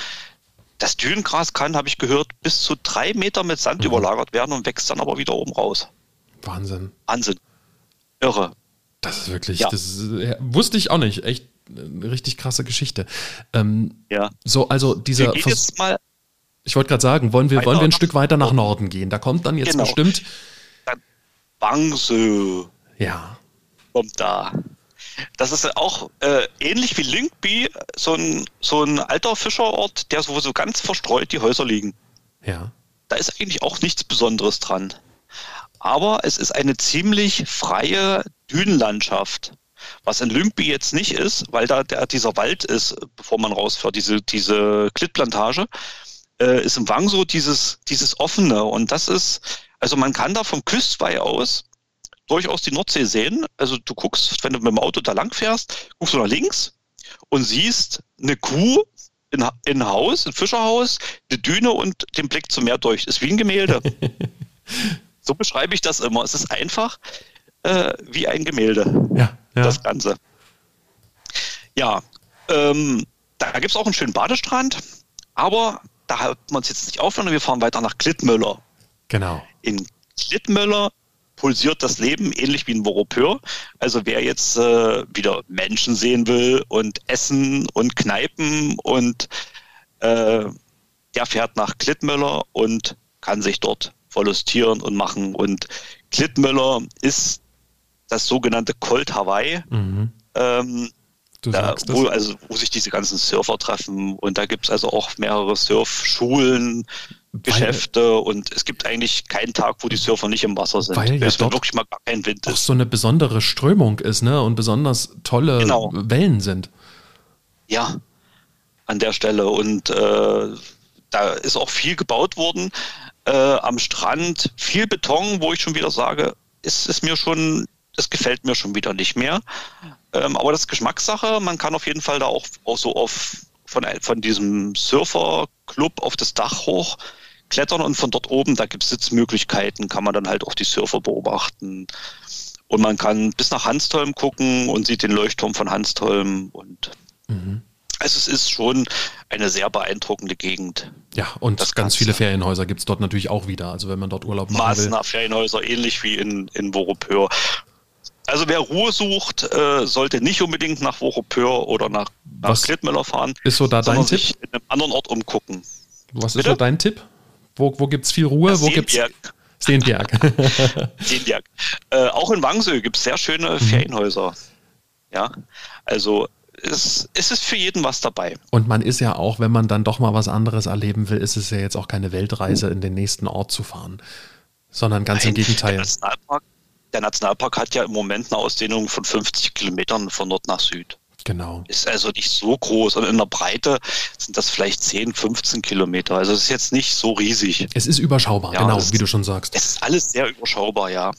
[SPEAKER 3] das Dünengras kann, habe ich gehört, bis zu drei Meter mit Sand mhm. überlagert werden und wächst dann aber wieder oben raus.
[SPEAKER 1] Wahnsinn.
[SPEAKER 3] Wahnsinn. Irre.
[SPEAKER 1] Das ist wirklich, ja. das ist, ja, wusste ich auch nicht. Echt eine richtig krasse Geschichte. Ähm, ja. So, also dieser.
[SPEAKER 3] Wir jetzt mal
[SPEAKER 1] ich wollte gerade sagen, wollen wir, wollen wir ein Stück weiter nach Norden gehen? Da kommt dann jetzt genau. bestimmt.
[SPEAKER 3] Dann Bangsö.
[SPEAKER 1] Ja.
[SPEAKER 3] Kommt da. Das ist auch äh, ähnlich wie Lyngby, so ein, so ein alter Fischerort, der so, so ganz verstreut die Häuser liegen.
[SPEAKER 1] Ja.
[SPEAKER 3] Da ist eigentlich auch nichts Besonderes dran aber es ist eine ziemlich freie Dünenlandschaft. Was in Lyngby jetzt nicht ist, weil da der, dieser Wald ist, bevor man rausfährt, diese, diese Klittplantage, äh, ist im Wang so dieses, dieses offene. Und das ist, also man kann da vom Küstweih aus durchaus die Nordsee sehen. Also du guckst, wenn du mit dem Auto da lang fährst, guckst du nach links und siehst eine Kuh in, in Haus, ein Fischerhaus, eine Düne und den Blick zum Meer durch. Ist wie ein Gemälde. So beschreibe ich das immer. Es ist einfach äh, wie ein Gemälde.
[SPEAKER 1] Ja, ja.
[SPEAKER 3] Das Ganze. Ja, ähm, da gibt es auch einen schönen Badestrand, aber da hat man es jetzt nicht auf, sondern wir fahren weiter nach Klittmöller.
[SPEAKER 1] Genau.
[SPEAKER 3] In Klittmöller pulsiert das Leben ähnlich wie in Voropeur. Also wer jetzt äh, wieder Menschen sehen will und Essen und Kneipen und äh, der fährt nach Klittmöller und kann sich dort verlustieren und machen. Und Klittmöller ist das sogenannte Colt Hawaii. Mhm. Ähm, da, wo, also, wo sich diese ganzen Surfer treffen. Und da gibt es also auch mehrere Surfschulen, Geschäfte und es gibt eigentlich keinen Tag, wo die Surfer nicht im Wasser sind.
[SPEAKER 1] Weil ja es wirklich mal gar kein Wind ist. Auch so eine besondere Strömung ist, ne? Und besonders tolle genau. Wellen sind.
[SPEAKER 3] Ja, an der Stelle. Und äh, da ist auch viel gebaut worden äh, am Strand viel Beton, wo ich schon wieder sage, ist es mir schon, das gefällt mir schon wieder nicht mehr. Ähm, aber das ist Geschmackssache. Man kann auf jeden Fall da auch, auch so auf von, von diesem Surferclub auf das Dach hoch klettern und von dort oben, da gibt es Sitzmöglichkeiten, kann man dann halt auch die Surfer beobachten. Und man kann bis nach Hanstholm gucken und sieht den Leuchtturm von Hanstholm und mhm. Also es ist schon eine sehr beeindruckende Gegend.
[SPEAKER 1] Ja, und das ganz viele Ferienhäuser gibt es dort natürlich auch wieder. Also wenn man dort Urlaub machen
[SPEAKER 3] Maßner. Ferienhäuser, ähnlich wie in, in Voropeur. Also wer Ruhe sucht, äh, sollte nicht unbedingt nach Voropeur oder nach, nach Klittmüller fahren.
[SPEAKER 1] Ist so da dein Tipp? sich
[SPEAKER 3] in einem anderen Ort umgucken.
[SPEAKER 1] Was Bitte? ist so dein Tipp? Wo, wo gibt es viel Ruhe?
[SPEAKER 3] Ja,
[SPEAKER 1] wo gibt's
[SPEAKER 3] Steenberg. Steenberg. Äh, auch in Wangsö gibt es sehr schöne mhm. Ferienhäuser. Ja, also es, es ist für jeden was dabei.
[SPEAKER 1] Und man ist ja auch, wenn man dann doch mal was anderes erleben will, ist es ja jetzt auch keine Weltreise, in den nächsten Ort zu fahren, sondern ganz Nein, im Gegenteil. Der
[SPEAKER 3] Nationalpark, der Nationalpark hat ja im Moment eine Ausdehnung von 50 Kilometern von Nord nach Süd.
[SPEAKER 1] Genau.
[SPEAKER 3] Ist also nicht so groß und in der Breite sind das vielleicht 10, 15 Kilometer. Also es ist jetzt nicht so riesig.
[SPEAKER 1] Es ist überschaubar, ja, genau, wie du schon sagst.
[SPEAKER 3] Es ist alles sehr überschaubar, ja.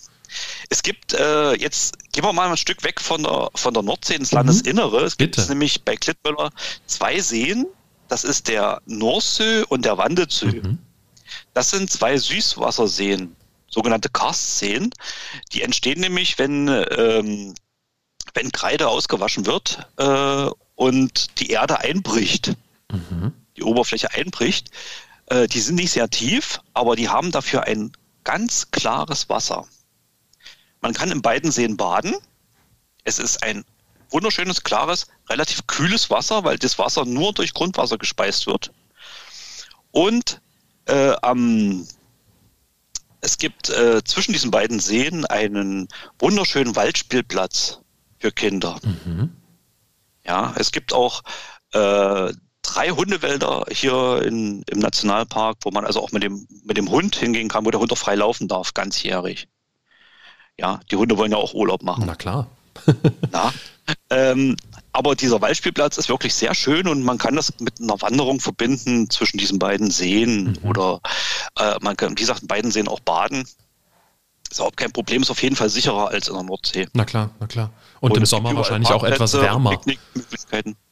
[SPEAKER 3] Es gibt äh, jetzt, gehen wir mal ein Stück weg von der, von der Nordsee ins Landesinnere. Es gibt mhm. nämlich bei Klittmöller zwei Seen. das ist der Norsö und der Wandezö. Mhm. Das sind zwei Süßwasserseen, sogenannte Karstseen. Die entstehen nämlich, wenn, ähm, wenn Kreide ausgewaschen wird äh, und die Erde einbricht, mhm. die Oberfläche einbricht. Äh, die sind nicht sehr tief, aber die haben dafür ein ganz klares Wasser. Man kann in beiden Seen baden. Es ist ein wunderschönes, klares, relativ kühles Wasser, weil das Wasser nur durch Grundwasser gespeist wird. Und äh, am, es gibt äh, zwischen diesen beiden Seen einen wunderschönen Waldspielplatz für Kinder. Mhm. Ja, es gibt auch äh, drei Hundewälder hier in, im Nationalpark, wo man also auch mit dem, mit dem Hund hingehen kann, wo der Hund auch frei laufen darf, ganzjährig. Ja, die Hunde wollen ja auch Urlaub machen.
[SPEAKER 1] Na klar.
[SPEAKER 3] Na, ähm, aber dieser Waldspielplatz ist wirklich sehr schön und man kann das mit einer Wanderung verbinden zwischen diesen beiden Seen mhm. oder äh, man kann, wie gesagt, in beiden Seen auch baden. Ist auch kein Problem, ist auf jeden Fall sicherer als in der Nordsee.
[SPEAKER 1] Na klar, na klar. Und, und im Sommer wahrscheinlich auch etwas wärmer.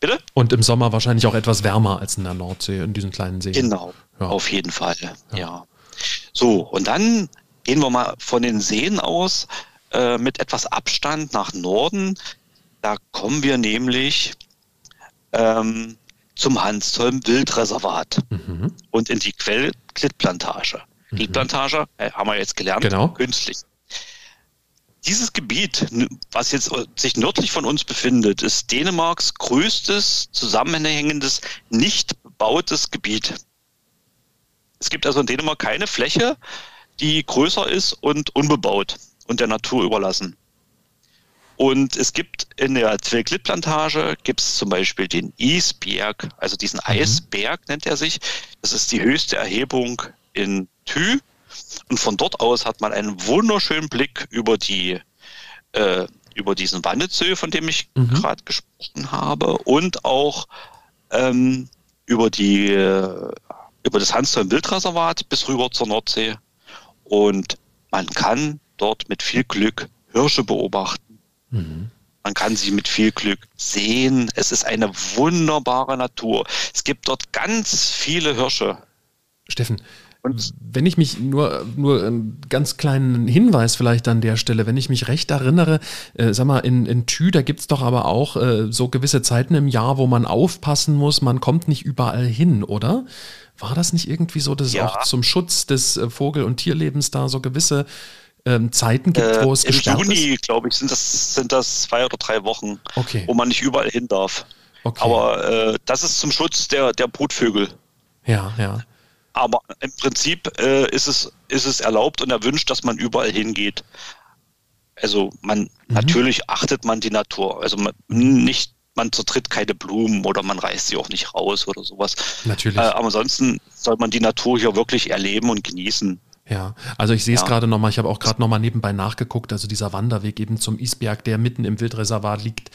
[SPEAKER 1] Bitte? Und im Sommer wahrscheinlich auch etwas wärmer als in der Nordsee, in diesen kleinen Seen.
[SPEAKER 3] Genau, ja. auf jeden Fall, ja. ja. So, und dann gehen wir mal von den Seen aus äh, mit etwas Abstand nach Norden. Da kommen wir nämlich ähm, zum Hansholm Wildreservat mhm. und in die Quellklittplantage. Mhm. Die Plantage, äh, haben wir jetzt gelernt,
[SPEAKER 1] genau.
[SPEAKER 3] künstlich. Dieses Gebiet, was jetzt äh, sich nördlich von uns befindet, ist Dänemarks größtes zusammenhängendes, nicht bebautes Gebiet. Es gibt also in Dänemark keine Fläche, die größer ist und unbebaut und der Natur überlassen. Und es gibt in der Zwillklittplantage gibt es zum Beispiel den Isberg, also diesen mhm. Eisberg nennt er sich. Das ist die höchste Erhebung in Thü. Und von dort aus hat man einen wunderschönen Blick über die äh, über diesen Wannezö, von dem ich mhm. gerade gesprochen habe, und auch ähm, über die über das Hansholm Wildreservat bis rüber zur Nordsee. Und man kann dort mit viel Glück Hirsche beobachten. Mhm. Man kann sie mit viel Glück sehen. Es ist eine wunderbare Natur. Es gibt dort ganz viele Hirsche.
[SPEAKER 1] Steffen, und wenn ich mich nur, nur einen ganz kleinen Hinweis vielleicht an der Stelle, wenn ich mich recht erinnere, äh, sag mal, in, in Thü, da gibt es doch aber auch äh, so gewisse Zeiten im Jahr, wo man aufpassen muss, man kommt nicht überall hin, oder? War das nicht irgendwie so, dass ja. es auch zum Schutz des äh, Vogel- und Tierlebens da so gewisse ähm, Zeiten gibt, wo es
[SPEAKER 3] äh, Im Juni, glaube ich, sind das, sind das zwei oder drei Wochen,
[SPEAKER 1] okay.
[SPEAKER 3] wo man nicht überall hin darf. Okay. Aber äh, das ist zum Schutz der, der Brutvögel.
[SPEAKER 1] Ja, ja.
[SPEAKER 3] Aber im Prinzip äh, ist, es, ist es erlaubt und erwünscht, dass man überall hingeht. Also man mhm. natürlich achtet man die Natur. Also man, nicht, man zertritt keine Blumen oder man reißt sie auch nicht raus oder sowas.
[SPEAKER 1] Natürlich.
[SPEAKER 3] Äh, aber ansonsten soll man die Natur hier wirklich erleben und genießen.
[SPEAKER 1] Ja, also ich sehe es ja. gerade nochmal, ich habe auch gerade nochmal nebenbei nachgeguckt, also dieser Wanderweg eben zum Isberg, der mitten im Wildreservat liegt,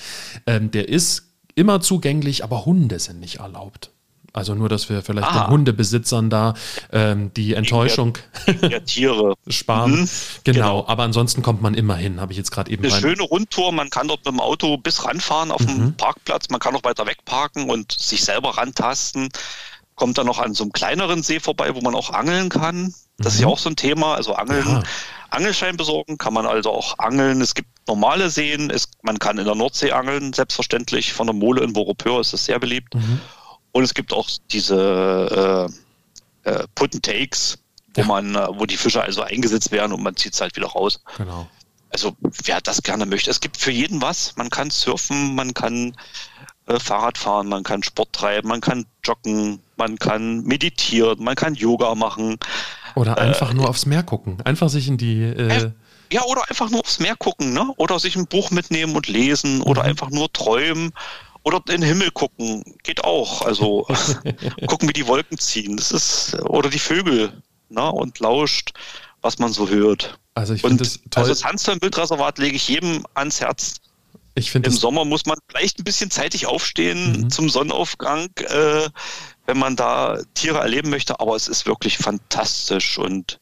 [SPEAKER 1] ähm, der ist immer zugänglich, aber Hunde sind nicht erlaubt. Also nur, dass wir vielleicht ah. den Hundebesitzern da ähm, die Enttäuschung
[SPEAKER 3] der, Tiere
[SPEAKER 1] sparen. Mhm. Genau. genau. aber ansonsten kommt man immer hin, habe ich jetzt gerade eben.
[SPEAKER 3] Eine rein. schöne Rundtour, man kann dort mit dem Auto bis ranfahren auf mhm. dem Parkplatz, man kann auch weiter wegparken und sich selber rantasten. Kommt dann noch an so einem kleineren See vorbei, wo man auch angeln kann. Das mhm. ist ja auch so ein Thema. Also Angeln, ja. Angelschein besorgen kann man also auch angeln. Es gibt normale Seen. Es, man kann in der Nordsee angeln, selbstverständlich. Von der Mole in Voropeur ist das sehr beliebt. Mhm. Und es gibt auch diese äh, äh, Put and Takes, wo ja. man, äh, wo die Fische also eingesetzt werden und man zieht es halt wieder raus.
[SPEAKER 1] Genau.
[SPEAKER 3] Also wer das gerne möchte. Es gibt für jeden was. Man kann surfen, man kann äh, Fahrrad fahren, man kann Sport treiben, man kann joggen, man kann meditieren, man kann Yoga machen.
[SPEAKER 1] Oder einfach äh, nur aufs Meer gucken. Einfach sich in die. Äh
[SPEAKER 3] ja, oder einfach nur aufs Meer gucken, ne? Oder sich ein Buch mitnehmen und lesen oder mhm. einfach nur träumen oder in den Himmel gucken. Geht auch. Also gucken, wie die Wolken ziehen. Das ist, oder die Vögel, ne? Und lauscht, was man so hört.
[SPEAKER 1] Also ich finde das
[SPEAKER 3] toll. Also das Hansheim Wildreservat lege ich jedem ans Herz.
[SPEAKER 1] Ich finde
[SPEAKER 3] Im Sommer muss man vielleicht ein bisschen zeitig aufstehen mhm. zum Sonnenaufgang. Äh, wenn man da Tiere erleben möchte, aber es ist wirklich fantastisch und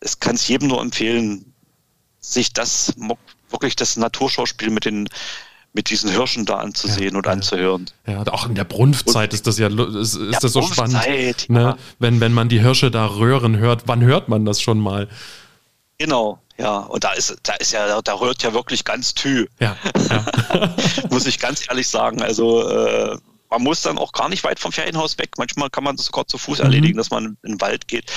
[SPEAKER 3] es kann es jedem nur empfehlen, sich das wirklich das Naturschauspiel mit den mit diesen Hirschen da anzusehen
[SPEAKER 1] Ja,
[SPEAKER 3] und anzuhören.
[SPEAKER 1] Ja, auch in der Brunftzeit ist das ja ist, ist das so spannend. Ne?
[SPEAKER 3] ja.
[SPEAKER 1] Wenn, wenn man die Hirsche da röhren hört, wann hört man das schon mal?
[SPEAKER 3] Genau, ja. Und da ist, da ist ja, da rührt ja wirklich ganz Tü,
[SPEAKER 1] Ja, ja.
[SPEAKER 3] muss ich ganz ehrlich sagen. Also äh, man muss dann auch gar nicht weit vom Ferienhaus weg. Manchmal kann man das sogar zu Fuß erledigen, dass man in den Wald geht.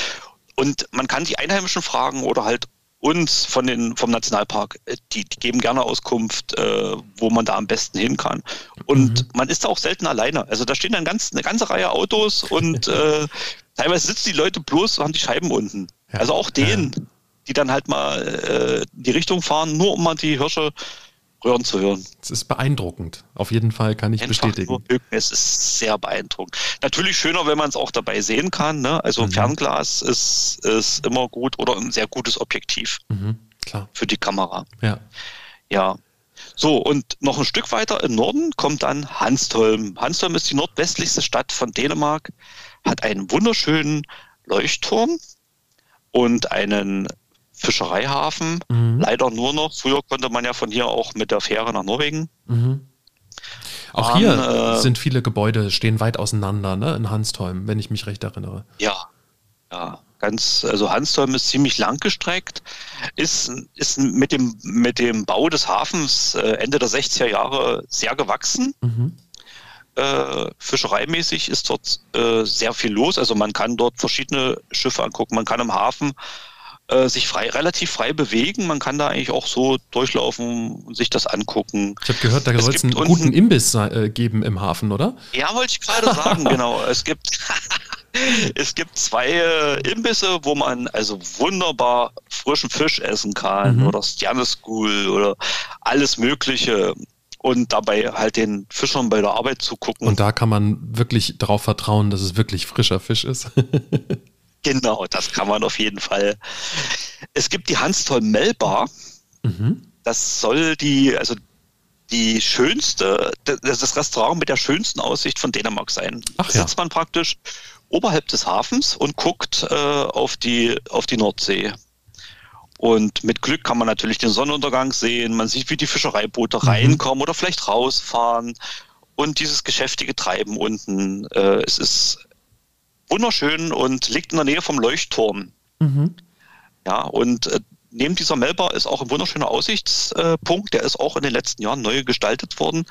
[SPEAKER 3] Und man kann die Einheimischen fragen oder halt uns von den, vom Nationalpark, äh, die, die geben gerne Auskunft, äh, wo man da am besten hin kann. Und man ist da auch selten alleine. Also da stehen dann ganz, eine ganze Reihe Autos und äh, teilweise sitzen die Leute bloß und haben die Scheiben unten.
[SPEAKER 1] Ja.
[SPEAKER 3] Also auch denen, die dann halt mal äh, die Richtung fahren, nur um mal die Hirsche röhren zu hören.
[SPEAKER 1] Es ist beeindruckend. Auf jeden Fall kann ich
[SPEAKER 3] Einfach
[SPEAKER 1] bestätigen.
[SPEAKER 3] Es ist sehr beeindruckend. Natürlich schöner, wenn man es auch dabei sehen kann. Ne? Also
[SPEAKER 1] Mhm.
[SPEAKER 3] Fernglas ist, ist immer gut oder ein sehr gutes Objektiv
[SPEAKER 1] Mhm, klar.
[SPEAKER 3] für die Kamera.
[SPEAKER 1] Ja.
[SPEAKER 3] Ja. So, und noch ein Stück weiter im Norden kommt dann Hanstholm. Hanstholm ist die nordwestlichste Stadt von Dänemark, hat einen wunderschönen Leuchtturm und einen Fischereihafen.
[SPEAKER 1] Mhm.
[SPEAKER 3] Leider nur noch. Früher konnte man ja von hier auch mit der Fähre nach Norwegen.
[SPEAKER 1] Mhm. Auch
[SPEAKER 3] Waren,
[SPEAKER 1] hier
[SPEAKER 3] äh,
[SPEAKER 1] sind viele Gebäude, stehen weit auseinander, ne? In Hanstholm, wenn ich mich recht erinnere.
[SPEAKER 3] Ja, ja, ganz, also Hanstholm ist ziemlich langgestreckt, ist, ist mit dem, mit dem Bau des Hafens äh, Ende der 60er Jahre sehr gewachsen.
[SPEAKER 1] Mhm.
[SPEAKER 3] Äh, fischereimäßig ist dort äh, sehr viel los. Also man kann dort verschiedene Schiffe angucken. Man kann im Hafen äh, sich frei, relativ frei bewegen. Man kann da eigentlich auch so durchlaufen und sich das angucken.
[SPEAKER 1] Ich habe gehört, da soll es einen guten Imbiss äh, geben im Hafen, oder?
[SPEAKER 3] Ja, wollte ich gerade sagen, genau. Es gibt, es gibt zwei äh, Imbisse, wo man also wunderbar frischen Fisch essen kann
[SPEAKER 1] Mhm.
[SPEAKER 3] oder Stjerneschool oder alles Mögliche und dabei halt den Fischern bei der Arbeit zugucken.
[SPEAKER 1] Und da kann man wirklich darauf vertrauen, dass es wirklich frischer Fisch ist.
[SPEAKER 3] genau, das kann man auf jeden Fall. Es gibt die Hanstholm Melbar.
[SPEAKER 1] mhm.
[SPEAKER 3] Das soll die, also die schönste, das das Restaurant mit der schönsten Aussicht von Dänemark sein.
[SPEAKER 1] Ach
[SPEAKER 3] da
[SPEAKER 1] ja.
[SPEAKER 3] sitzt man praktisch oberhalb des Hafens und guckt äh, auf, die, auf die Nordsee. Und mit Glück kann man natürlich den Sonnenuntergang sehen. Man sieht, wie die Fischereiboote
[SPEAKER 1] Mhm.
[SPEAKER 3] reinkommen oder vielleicht rausfahren. Und dieses geschäftige Treiben unten. Äh, es ist wunderschön und liegt in der Nähe vom Leuchtturm.
[SPEAKER 1] Mhm.
[SPEAKER 3] Ja, und äh, neben dieser Melba ist auch ein wunderschöner Aussichtspunkt. Der ist auch in den letzten Jahren neu gestaltet worden.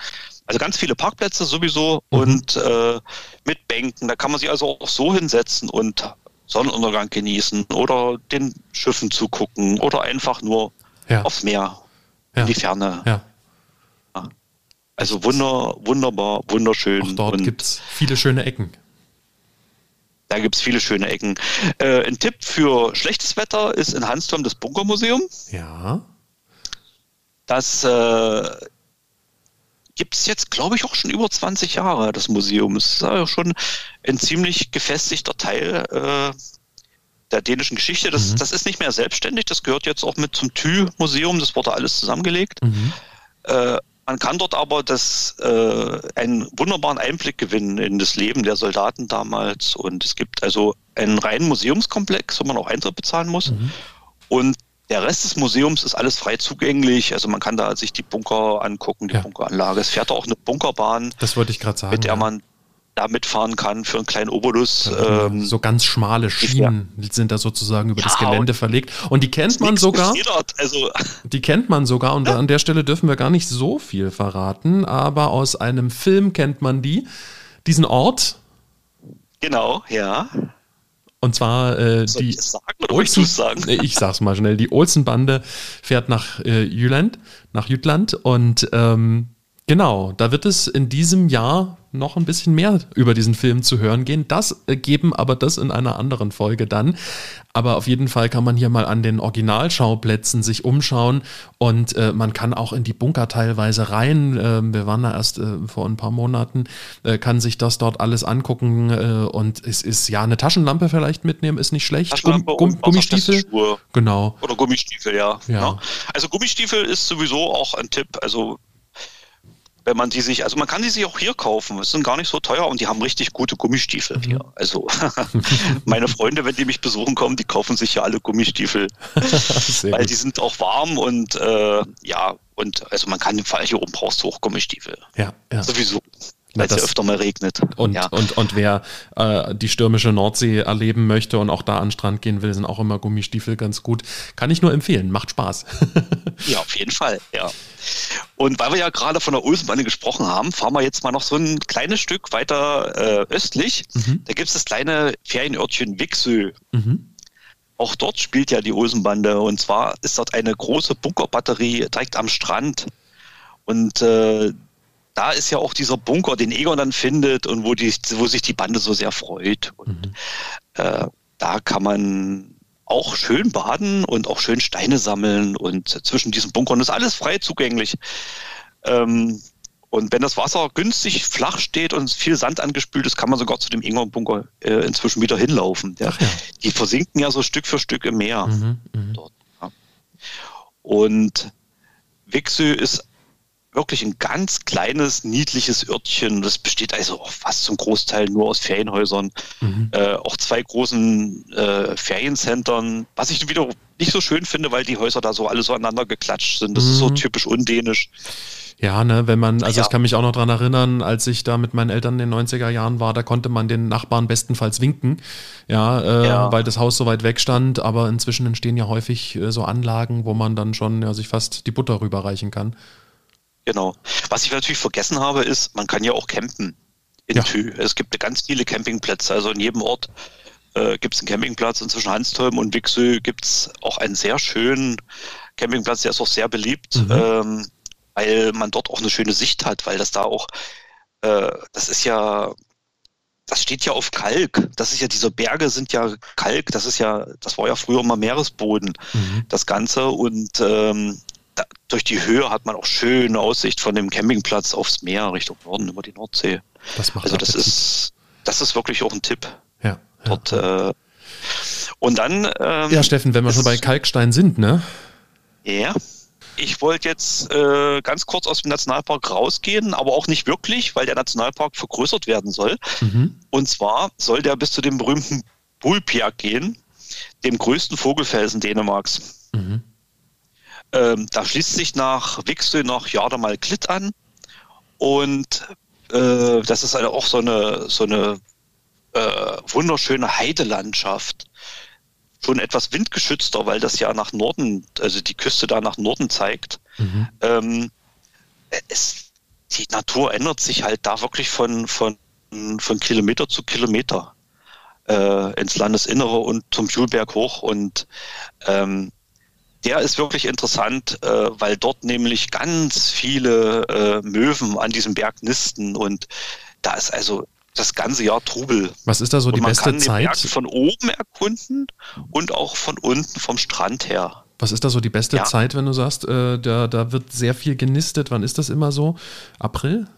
[SPEAKER 3] Also ganz viele Parkplätze sowieso
[SPEAKER 1] Mhm.
[SPEAKER 3] und äh, mit Bänken. Da kann man sich also auch so hinsetzen und Sonnenuntergang genießen oder den Schiffen zugucken oder einfach nur
[SPEAKER 1] Ja.
[SPEAKER 3] aufs Meer,
[SPEAKER 1] Ja.
[SPEAKER 3] in die Ferne.
[SPEAKER 1] ja.
[SPEAKER 3] Also wunder, wunderbar, wunderschön.
[SPEAKER 1] Auch dort gibt es viele schöne Ecken.
[SPEAKER 3] Da gibt's viele schöne Ecken. Äh, ein Tipp für schlechtes Wetter ist in Hansdorf das Bunkermuseum.
[SPEAKER 1] Ja.
[SPEAKER 3] Das äh, gibt es jetzt, glaube ich, auch schon über 20 Jahre, das Museum. Es ist ja schon ein ziemlich gefestigter Teil äh, der dänischen Geschichte. Das,
[SPEAKER 1] Mhm.
[SPEAKER 3] das ist nicht mehr selbstständig, das gehört jetzt auch mit zum Thü-Museum, das wurde alles zusammengelegt.
[SPEAKER 1] Mhm.
[SPEAKER 3] Äh, man kann dort aber das, äh, einen wunderbaren Einblick gewinnen in das Leben der Soldaten damals. Und es gibt also einen reinen Museumskomplex, wo man auch Eintritt bezahlen muss.
[SPEAKER 1] Mhm.
[SPEAKER 3] Und der Rest des Museums ist alles frei zugänglich. Also man kann da sich die Bunker angucken, die
[SPEAKER 1] Ja.
[SPEAKER 3] Bunkeranlage. Es fährt auch eine Bunkerbahn,
[SPEAKER 1] Das wollte ich gerade sagen.
[SPEAKER 3] mit der
[SPEAKER 1] ja.
[SPEAKER 3] man da mitfahren kann für einen kleinen Obolus. Ähm,
[SPEAKER 1] so ganz schmale Schienen sind da sozusagen über das
[SPEAKER 3] Ja,
[SPEAKER 1] Gelände verlegt. Und die kennt man sogar.
[SPEAKER 3] Also
[SPEAKER 1] Die kennt man sogar und an der Stelle dürfen wir gar nicht so viel verraten, aber aus einem Film kennt man die, diesen Ort.
[SPEAKER 3] genau, ja.
[SPEAKER 1] Und zwar äh, die
[SPEAKER 3] ich das
[SPEAKER 1] Olsen, ich sag's mal schnell. Die Olsen-Bande fährt nach äh, Jüland, nach Jütland und ähm, genau, da wird es in diesem Jahr noch ein bisschen mehr über diesen Film zu hören gehen. Das äh, geben aber das in einer anderen Folge dann. Aber auf jeden Fall kann man hier mal an den Originalschauplätzen sich umschauen und äh, man kann auch in die Bunker teilweise rein. Ähm, wir waren da erst äh, vor ein paar Monaten, äh, kann sich das dort alles angucken äh, und es ist ja eine Taschenlampe vielleicht mitnehmen, ist nicht schlecht. Gumm- Gumm- Gummistiefel. Genau.
[SPEAKER 3] Oder Gummistiefel, ja.
[SPEAKER 1] Ja.
[SPEAKER 3] Also Gummistiefel ist sowieso auch ein Tipp. Also wenn man die sich, also man kann die sich auch hier kaufen. Es sind gar nicht so teuer und die haben richtig gute Gummistiefel mhm. hier. Also meine Freunde, wenn die mich besuchen kommen, die kaufen sich ja alle Gummistiefel, weil gut. die sind auch warm und äh, ja und also man kann im Fall hier oben brauchst du auch Gummistiefel.
[SPEAKER 1] Ja, ja.
[SPEAKER 3] Sowieso weil es ja öfter mal regnet.
[SPEAKER 1] Und,
[SPEAKER 3] ja.
[SPEAKER 1] und, und wer äh, die stürmische Nordsee erleben möchte und auch da an den Strand gehen will, sind auch immer Gummistiefel ganz gut. Kann ich nur empfehlen, macht Spaß.
[SPEAKER 3] ja, auf jeden Fall, ja. Und weil wir ja gerade von der Ulsenbahn gesprochen haben, fahren wir jetzt mal noch so ein kleines Stück weiter äh, östlich. Mhm. Da gibt es das kleine Ferienörtchen Wixö. Mhm. Auch dort spielt ja die Ulsenbande und zwar ist dort eine große Bunkerbatterie direkt am Strand. Und äh, da ist ja auch dieser Bunker, den Egon dann findet und wo, die, wo sich die Bande so sehr freut. Und mhm. äh, da kann man auch schön baden und auch schön Steine sammeln und zwischen diesen Bunkern ist alles frei zugänglich. Ähm, und wenn das Wasser günstig flach steht und viel Sand angespült ist, kann man sogar zu dem Ingon-Bunker äh, inzwischen wieder hinlaufen. Ja. Ja. Die versinken ja so Stück für Stück im Meer. Mhm, mhm. dort, ja. Und Wixö ist wirklich ein ganz kleines, niedliches Örtchen. Das besteht also auch fast zum Großteil nur aus Ferienhäusern. Mhm. Äh, auch zwei großen äh, Feriencentern, was ich wieder nicht so schön finde, weil die Häuser da so alle so aneinander geklatscht sind. Das mhm. ist so mhm. typisch undänisch.
[SPEAKER 1] Ja, ne, wenn man, also ja. ich kann mich auch noch dran erinnern, als ich da mit meinen Eltern in den 90er Jahren war, da konnte man den Nachbarn bestenfalls winken, ja, äh, ja. weil das Haus so weit weg stand, aber inzwischen entstehen ja häufig äh, so Anlagen, wo man dann schon ja, sich fast die Butter rüberreichen kann.
[SPEAKER 3] Genau. Was ich natürlich vergessen habe, ist, man kann ja auch campen in ja. Thü. Es gibt ganz viele Campingplätze. Also in jedem Ort äh, gibt es einen Campingplatz. Und zwischen Hanstholm und Wixö gibt es auch einen sehr schönen Campingplatz, der ist auch sehr beliebt, mhm. ähm, weil man dort auch eine schöne Sicht hat, weil das da auch, äh, das ist ja, das steht ja auf Kalk. Das ist ja, diese Berge sind ja Kalk. Das ist ja, das war ja früher mal Meeresboden, mhm. das Ganze. Und ähm, da, durch die Höhe hat man auch schöne Aussicht von dem Campingplatz aufs Meer Richtung Norden über die Nordsee. Das macht also das ist, das ist wirklich auch ein Tipp.
[SPEAKER 1] Ja.
[SPEAKER 3] Dort, Äh, und dann.
[SPEAKER 1] Ähm, ja, Steffen, wenn wir schon bei Kalkstein sind, ne?
[SPEAKER 3] Ja. Ich wollte jetzt äh, ganz kurz aus dem Nationalpark rausgehen, aber auch nicht wirklich, weil der Nationalpark vergrößert werden soll. Mhm. Und zwar soll der bis zu dem berühmten Bulpiak gehen, dem größten Vogelfelsen Dänemarks. Mhm. Ähm, da schließt sich nach Wixö noch Jardamal Klitt an. Und äh, das ist eine, auch so eine, so eine äh, wunderschöne Heidelandschaft. Schon etwas windgeschützter, weil das ja nach Norden, also die Küste da nach Norden zeigt. Mhm. Ähm, es, die Natur ändert sich halt da wirklich von, von, von Kilometer zu Kilometer äh, ins Landesinnere und zum Schulberg hoch. Und ähm, der ist wirklich interessant, äh, weil dort nämlich ganz viele äh, Möwen an diesem Berg nisten und da ist also das ganze Jahr Trubel.
[SPEAKER 1] Was ist da so die beste Zeit? Man kann
[SPEAKER 3] den Berg von oben erkunden und auch von unten vom Strand her.
[SPEAKER 1] Was ist da so die beste ja. Zeit, wenn du sagst, äh, da, da wird sehr viel genistet? Wann ist das immer so? April?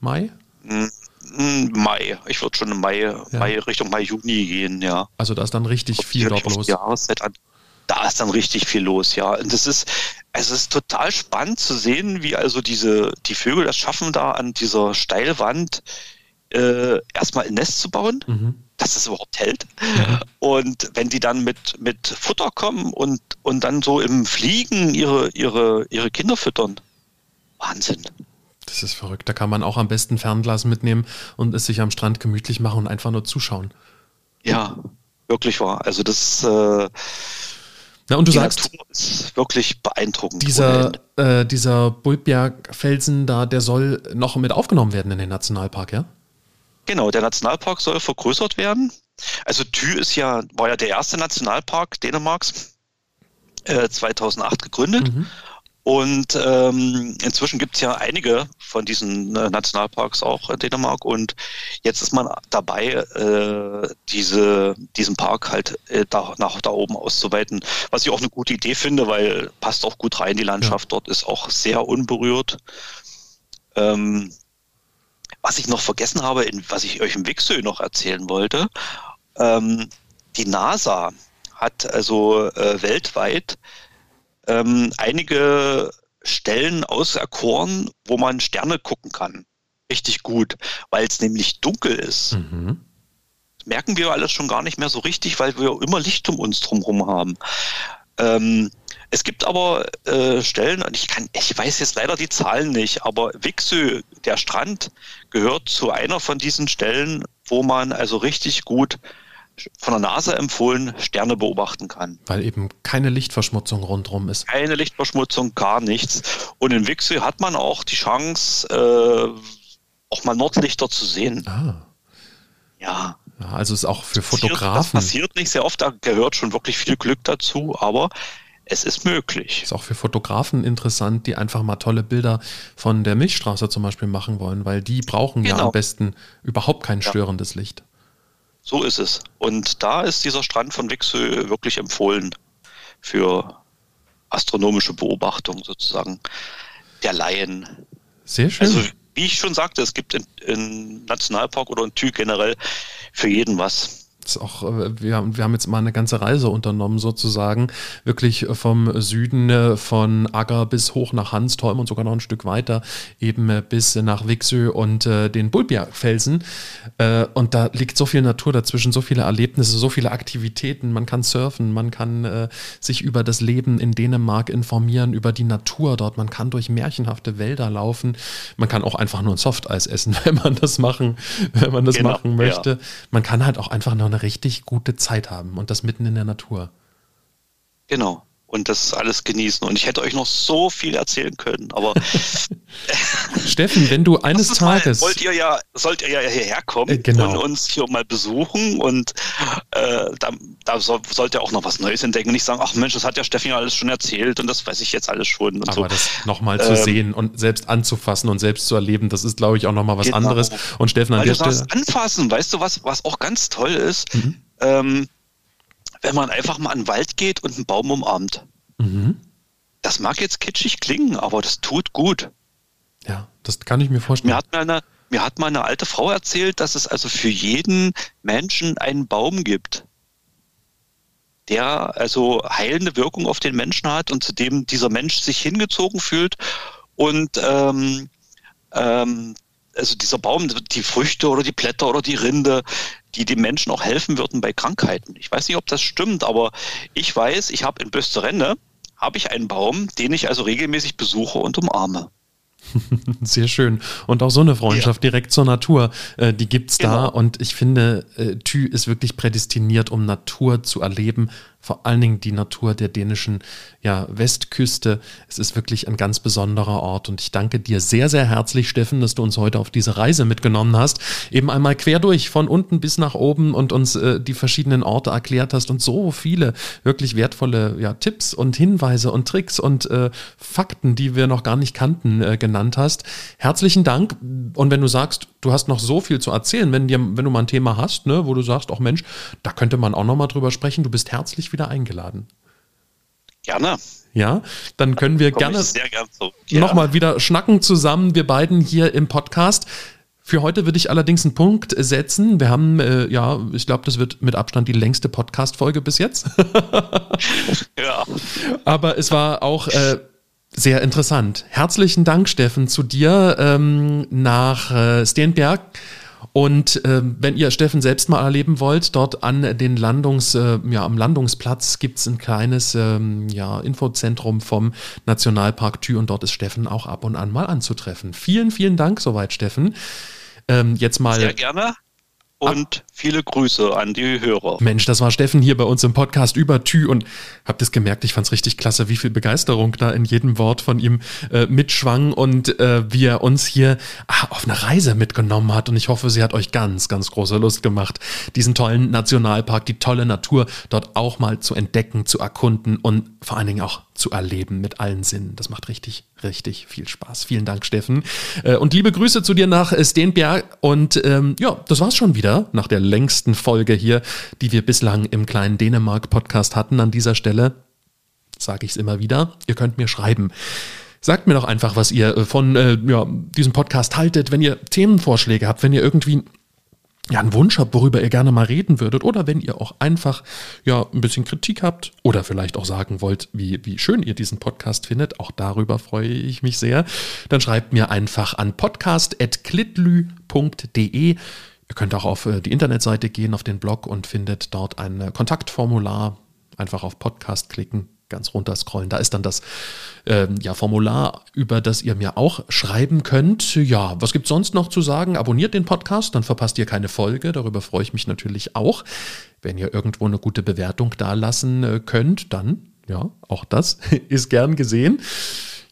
[SPEAKER 1] Mai?
[SPEAKER 3] Mm, mm, Mai. Ich würde schon im Mai, ja. Mai, Richtung Mai, Juni gehen, ja.
[SPEAKER 1] Also da ist dann richtig viel dort los.
[SPEAKER 3] Jahreszeit an da ist dann richtig viel los, ja. Und das ist, es ist total spannend zu sehen, wie also diese, die Vögel das schaffen, da an dieser Steilwand äh, erstmal ein Nest zu bauen, mhm. dass es überhaupt hält. Mhm. Und wenn die dann mit, mit Futter kommen und, und dann so im Fliegen ihre, ihre, ihre Kinder füttern. Wahnsinn.
[SPEAKER 1] Das ist verrückt. Da kann man auch am besten Fernglas mitnehmen und es sich am Strand gemütlich machen und einfach nur zuschauen.
[SPEAKER 3] Ja, wirklich wahr. Also das äh,
[SPEAKER 1] na, und du die sagst,
[SPEAKER 3] Natur ist wirklich beeindruckend.
[SPEAKER 1] Dieser, äh, dieser Bulbjerg-Felsen da, der soll noch mit aufgenommen werden in den Nationalpark, ja?
[SPEAKER 3] Genau, der Nationalpark soll vergrößert werden. Also Thü ist ja, war ja der erste Nationalpark Dänemarks, äh, 2008 gegründet. Mhm. Und ähm, inzwischen gibt es ja einige von diesen äh, Nationalparks auch in Dänemark und jetzt ist man dabei, äh, diese, diesen Park halt äh, da, nach da oben auszuweiten. Was ich auch eine gute Idee finde, weil passt auch gut rein, die Landschaft ja. dort ist auch sehr unberührt. Ähm, was ich noch vergessen habe, in, was ich euch im Wixö noch erzählen wollte, ähm, die NASA hat also äh, weltweit ähm, einige Stellen auserkoren, wo man Sterne gucken kann. Richtig gut, weil es nämlich dunkel ist. Mhm. Das merken wir alles schon gar nicht mehr so richtig, weil wir immer Licht um uns drumherum haben. Ähm, es gibt aber äh, Stellen, und ich kann, ich weiß jetzt leider die Zahlen nicht, aber Wixö, der Strand, gehört zu einer von diesen Stellen, wo man also richtig gut von der NASA empfohlen Sterne beobachten kann.
[SPEAKER 1] Weil eben keine Lichtverschmutzung rundherum ist.
[SPEAKER 3] Keine Lichtverschmutzung, gar nichts. Und in Wixö hat man auch die Chance, äh, auch mal Nordlichter zu sehen.
[SPEAKER 1] Ah.
[SPEAKER 3] Ja.
[SPEAKER 1] ja. Also ist auch für Fotografen.
[SPEAKER 3] Das passiert nicht sehr oft, da gehört schon wirklich viel Glück dazu, aber es ist möglich.
[SPEAKER 1] Ist auch für Fotografen interessant, die einfach mal tolle Bilder von der Milchstraße zum Beispiel machen wollen, weil die brauchen genau. ja am besten überhaupt kein störendes ja. Licht.
[SPEAKER 3] So ist es. Und da ist dieser Strand von Wixö wirklich empfohlen für astronomische Beobachtung sozusagen der Laien.
[SPEAKER 1] Sehr schön.
[SPEAKER 3] Also wie ich schon sagte, es gibt im Nationalpark oder in Thü generell für jeden was
[SPEAKER 1] auch, äh, wir, haben, wir haben jetzt mal eine ganze Reise unternommen, sozusagen. Wirklich vom Süden äh, von Agger bis hoch nach Hanstholm und sogar noch ein Stück weiter, eben äh, bis nach Wixö und äh, den Bulbia-Felsen. Äh, und da liegt so viel Natur dazwischen, so viele Erlebnisse, so viele Aktivitäten. Man kann surfen, man kann äh, sich über das Leben in Dänemark informieren, über die Natur dort. Man kann durch märchenhafte Wälder laufen. Man kann auch einfach nur ein Softeis essen, wenn man das machen, wenn man das genau, machen möchte. Ja. Man kann halt auch einfach noch eine richtig gute Zeit haben und das mitten in der Natur.
[SPEAKER 3] Genau. Und das alles genießen. Und ich hätte euch noch so viel erzählen können, aber.
[SPEAKER 1] Steffen, wenn du eines Tages.
[SPEAKER 3] Mal, wollt ihr ja, sollt ihr ja hierher kommen äh,
[SPEAKER 1] genau.
[SPEAKER 3] und uns hier mal besuchen und äh, da, da soll, sollt ihr auch noch was Neues entdecken und nicht sagen, ach Mensch, das hat ja Steffen ja alles schon erzählt und das weiß ich jetzt alles schon.
[SPEAKER 1] aber
[SPEAKER 3] so.
[SPEAKER 1] das nochmal zu ähm, sehen und selbst anzufassen und selbst zu erleben, das ist, glaube ich, auch nochmal was genau. anderes. Und Steffen, an
[SPEAKER 3] Weil der Stelle. anfassen, weißt du, was, was auch ganz toll ist? Mhm. Ähm, wenn man einfach mal an den Wald geht und einen Baum umarmt. Mhm. Das mag jetzt kitschig klingen, aber das tut gut.
[SPEAKER 1] Ja, das kann ich mir vorstellen.
[SPEAKER 3] Mir hat mal eine, mir hat mal eine alte Frau erzählt, dass es also für jeden Menschen einen Baum gibt, der also heilende Wirkung auf den Menschen hat und zu dem dieser Mensch sich hingezogen fühlt und ähm, ähm, also dieser Baum, die Früchte oder die Blätter oder die Rinde, die dem Menschen auch helfen würden bei Krankheiten. Ich weiß nicht, ob das stimmt, aber ich weiß, ich habe in Bösterende habe ich einen Baum, den ich also regelmäßig besuche und umarme.
[SPEAKER 1] Sehr schön. Und auch so eine Freundschaft ja. direkt zur Natur, äh, die gibt's genau. da. Und ich finde, äh, Thü ist wirklich prädestiniert, um Natur zu erleben, vor allen Dingen die Natur der dänischen ja, Westküste. Es ist wirklich ein ganz besonderer Ort und ich danke dir sehr, sehr herzlich, Steffen, dass du uns heute auf diese Reise mitgenommen hast. Eben einmal quer durch, von unten bis nach oben und uns äh, die verschiedenen Orte erklärt hast und so viele wirklich wertvolle ja, Tipps und Hinweise und Tricks und äh, Fakten, die wir noch gar nicht kannten, äh, genannt hast. Herzlichen Dank. Und wenn du sagst, du hast noch so viel zu erzählen, wenn, dir, wenn du mal ein Thema hast, ne, wo du sagst, auch Mensch, da könnte man auch noch mal drüber sprechen, du bist herzlich wieder eingeladen.
[SPEAKER 3] Gerne.
[SPEAKER 1] Ja, dann können wir gerne ja. nochmal wieder schnacken zusammen, wir beiden hier im Podcast. Für heute würde ich allerdings einen Punkt setzen. Wir haben, äh, ja, ich glaube, das wird mit Abstand die längste Podcast-Folge bis jetzt.
[SPEAKER 3] ja.
[SPEAKER 1] Aber es war auch äh, sehr interessant. Herzlichen Dank, Steffen, zu dir ähm, nach äh, Stenberg. Und äh, wenn ihr Steffen selbst mal erleben wollt, dort an den Landungs, äh, ja, am Landungsplatz gibt es ein kleines ähm, ja, Infozentrum vom Nationalpark Thü und dort ist Steffen auch ab und an mal anzutreffen. Vielen, vielen Dank soweit, Steffen. Ähm, jetzt mal.
[SPEAKER 3] Sehr gerne und viele Grüße an die Hörer.
[SPEAKER 1] Mensch, das war Steffen hier bei uns im Podcast über Tü und habt es gemerkt, ich fand's richtig klasse, wie viel Begeisterung da in jedem Wort von ihm äh, mitschwang und äh, wie er uns hier ah, auf eine Reise mitgenommen hat und ich hoffe, sie hat euch ganz, ganz große Lust gemacht, diesen tollen Nationalpark, die tolle Natur dort auch mal zu entdecken, zu erkunden und vor allen Dingen auch zu erleben mit allen Sinnen. Das macht richtig, richtig viel Spaß. Vielen Dank, Steffen. Äh, und liebe Grüße zu dir nach Stenberg. Und ähm, ja, das war's schon wieder nach der längsten Folge hier, die wir bislang im kleinen Dänemark-Podcast hatten. An dieser Stelle sage ich es immer wieder. Ihr könnt mir schreiben. Sagt mir doch einfach, was ihr äh, von äh, ja, diesem Podcast haltet, wenn ihr Themenvorschläge habt, wenn ihr irgendwie ja, einen Wunsch habt, worüber ihr gerne mal reden würdet, oder wenn ihr auch einfach ja ein bisschen Kritik habt oder vielleicht auch sagen wollt, wie, wie schön ihr diesen Podcast findet, auch darüber freue ich mich sehr, dann schreibt mir einfach an podcast.klitlü.de. Ihr könnt auch auf äh, die Internetseite gehen, auf den Blog und findet dort ein äh, Kontaktformular. Einfach auf Podcast klicken, ganz runter scrollen. Da ist dann das ähm, ja, Formular, über das ihr mir auch schreiben könnt. Ja, was gibt sonst noch zu sagen? Abonniert den Podcast, dann verpasst ihr keine Folge. Darüber freue ich mich natürlich auch. Wenn ihr irgendwo eine gute Bewertung da lassen äh, könnt, dann ja, auch das ist gern gesehen.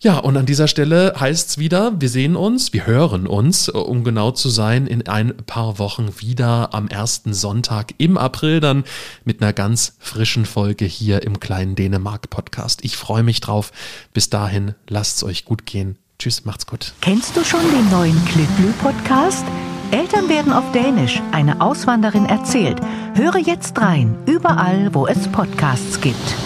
[SPEAKER 1] Ja, und an dieser Stelle heißt es wieder, wir sehen uns, wir hören uns, um genau zu sein, in ein paar Wochen wieder am ersten Sonntag im April dann mit einer ganz frischen Folge hier im kleinen Dänemark Podcast. Ich freue mich drauf. Bis dahin, lasst es euch gut gehen. Tschüss, macht's gut.
[SPEAKER 2] Kennst du schon den neuen Klitlü Podcast? Eltern werden auf Dänisch, eine Auswanderin erzählt. Höre jetzt rein, überall, wo es Podcasts gibt.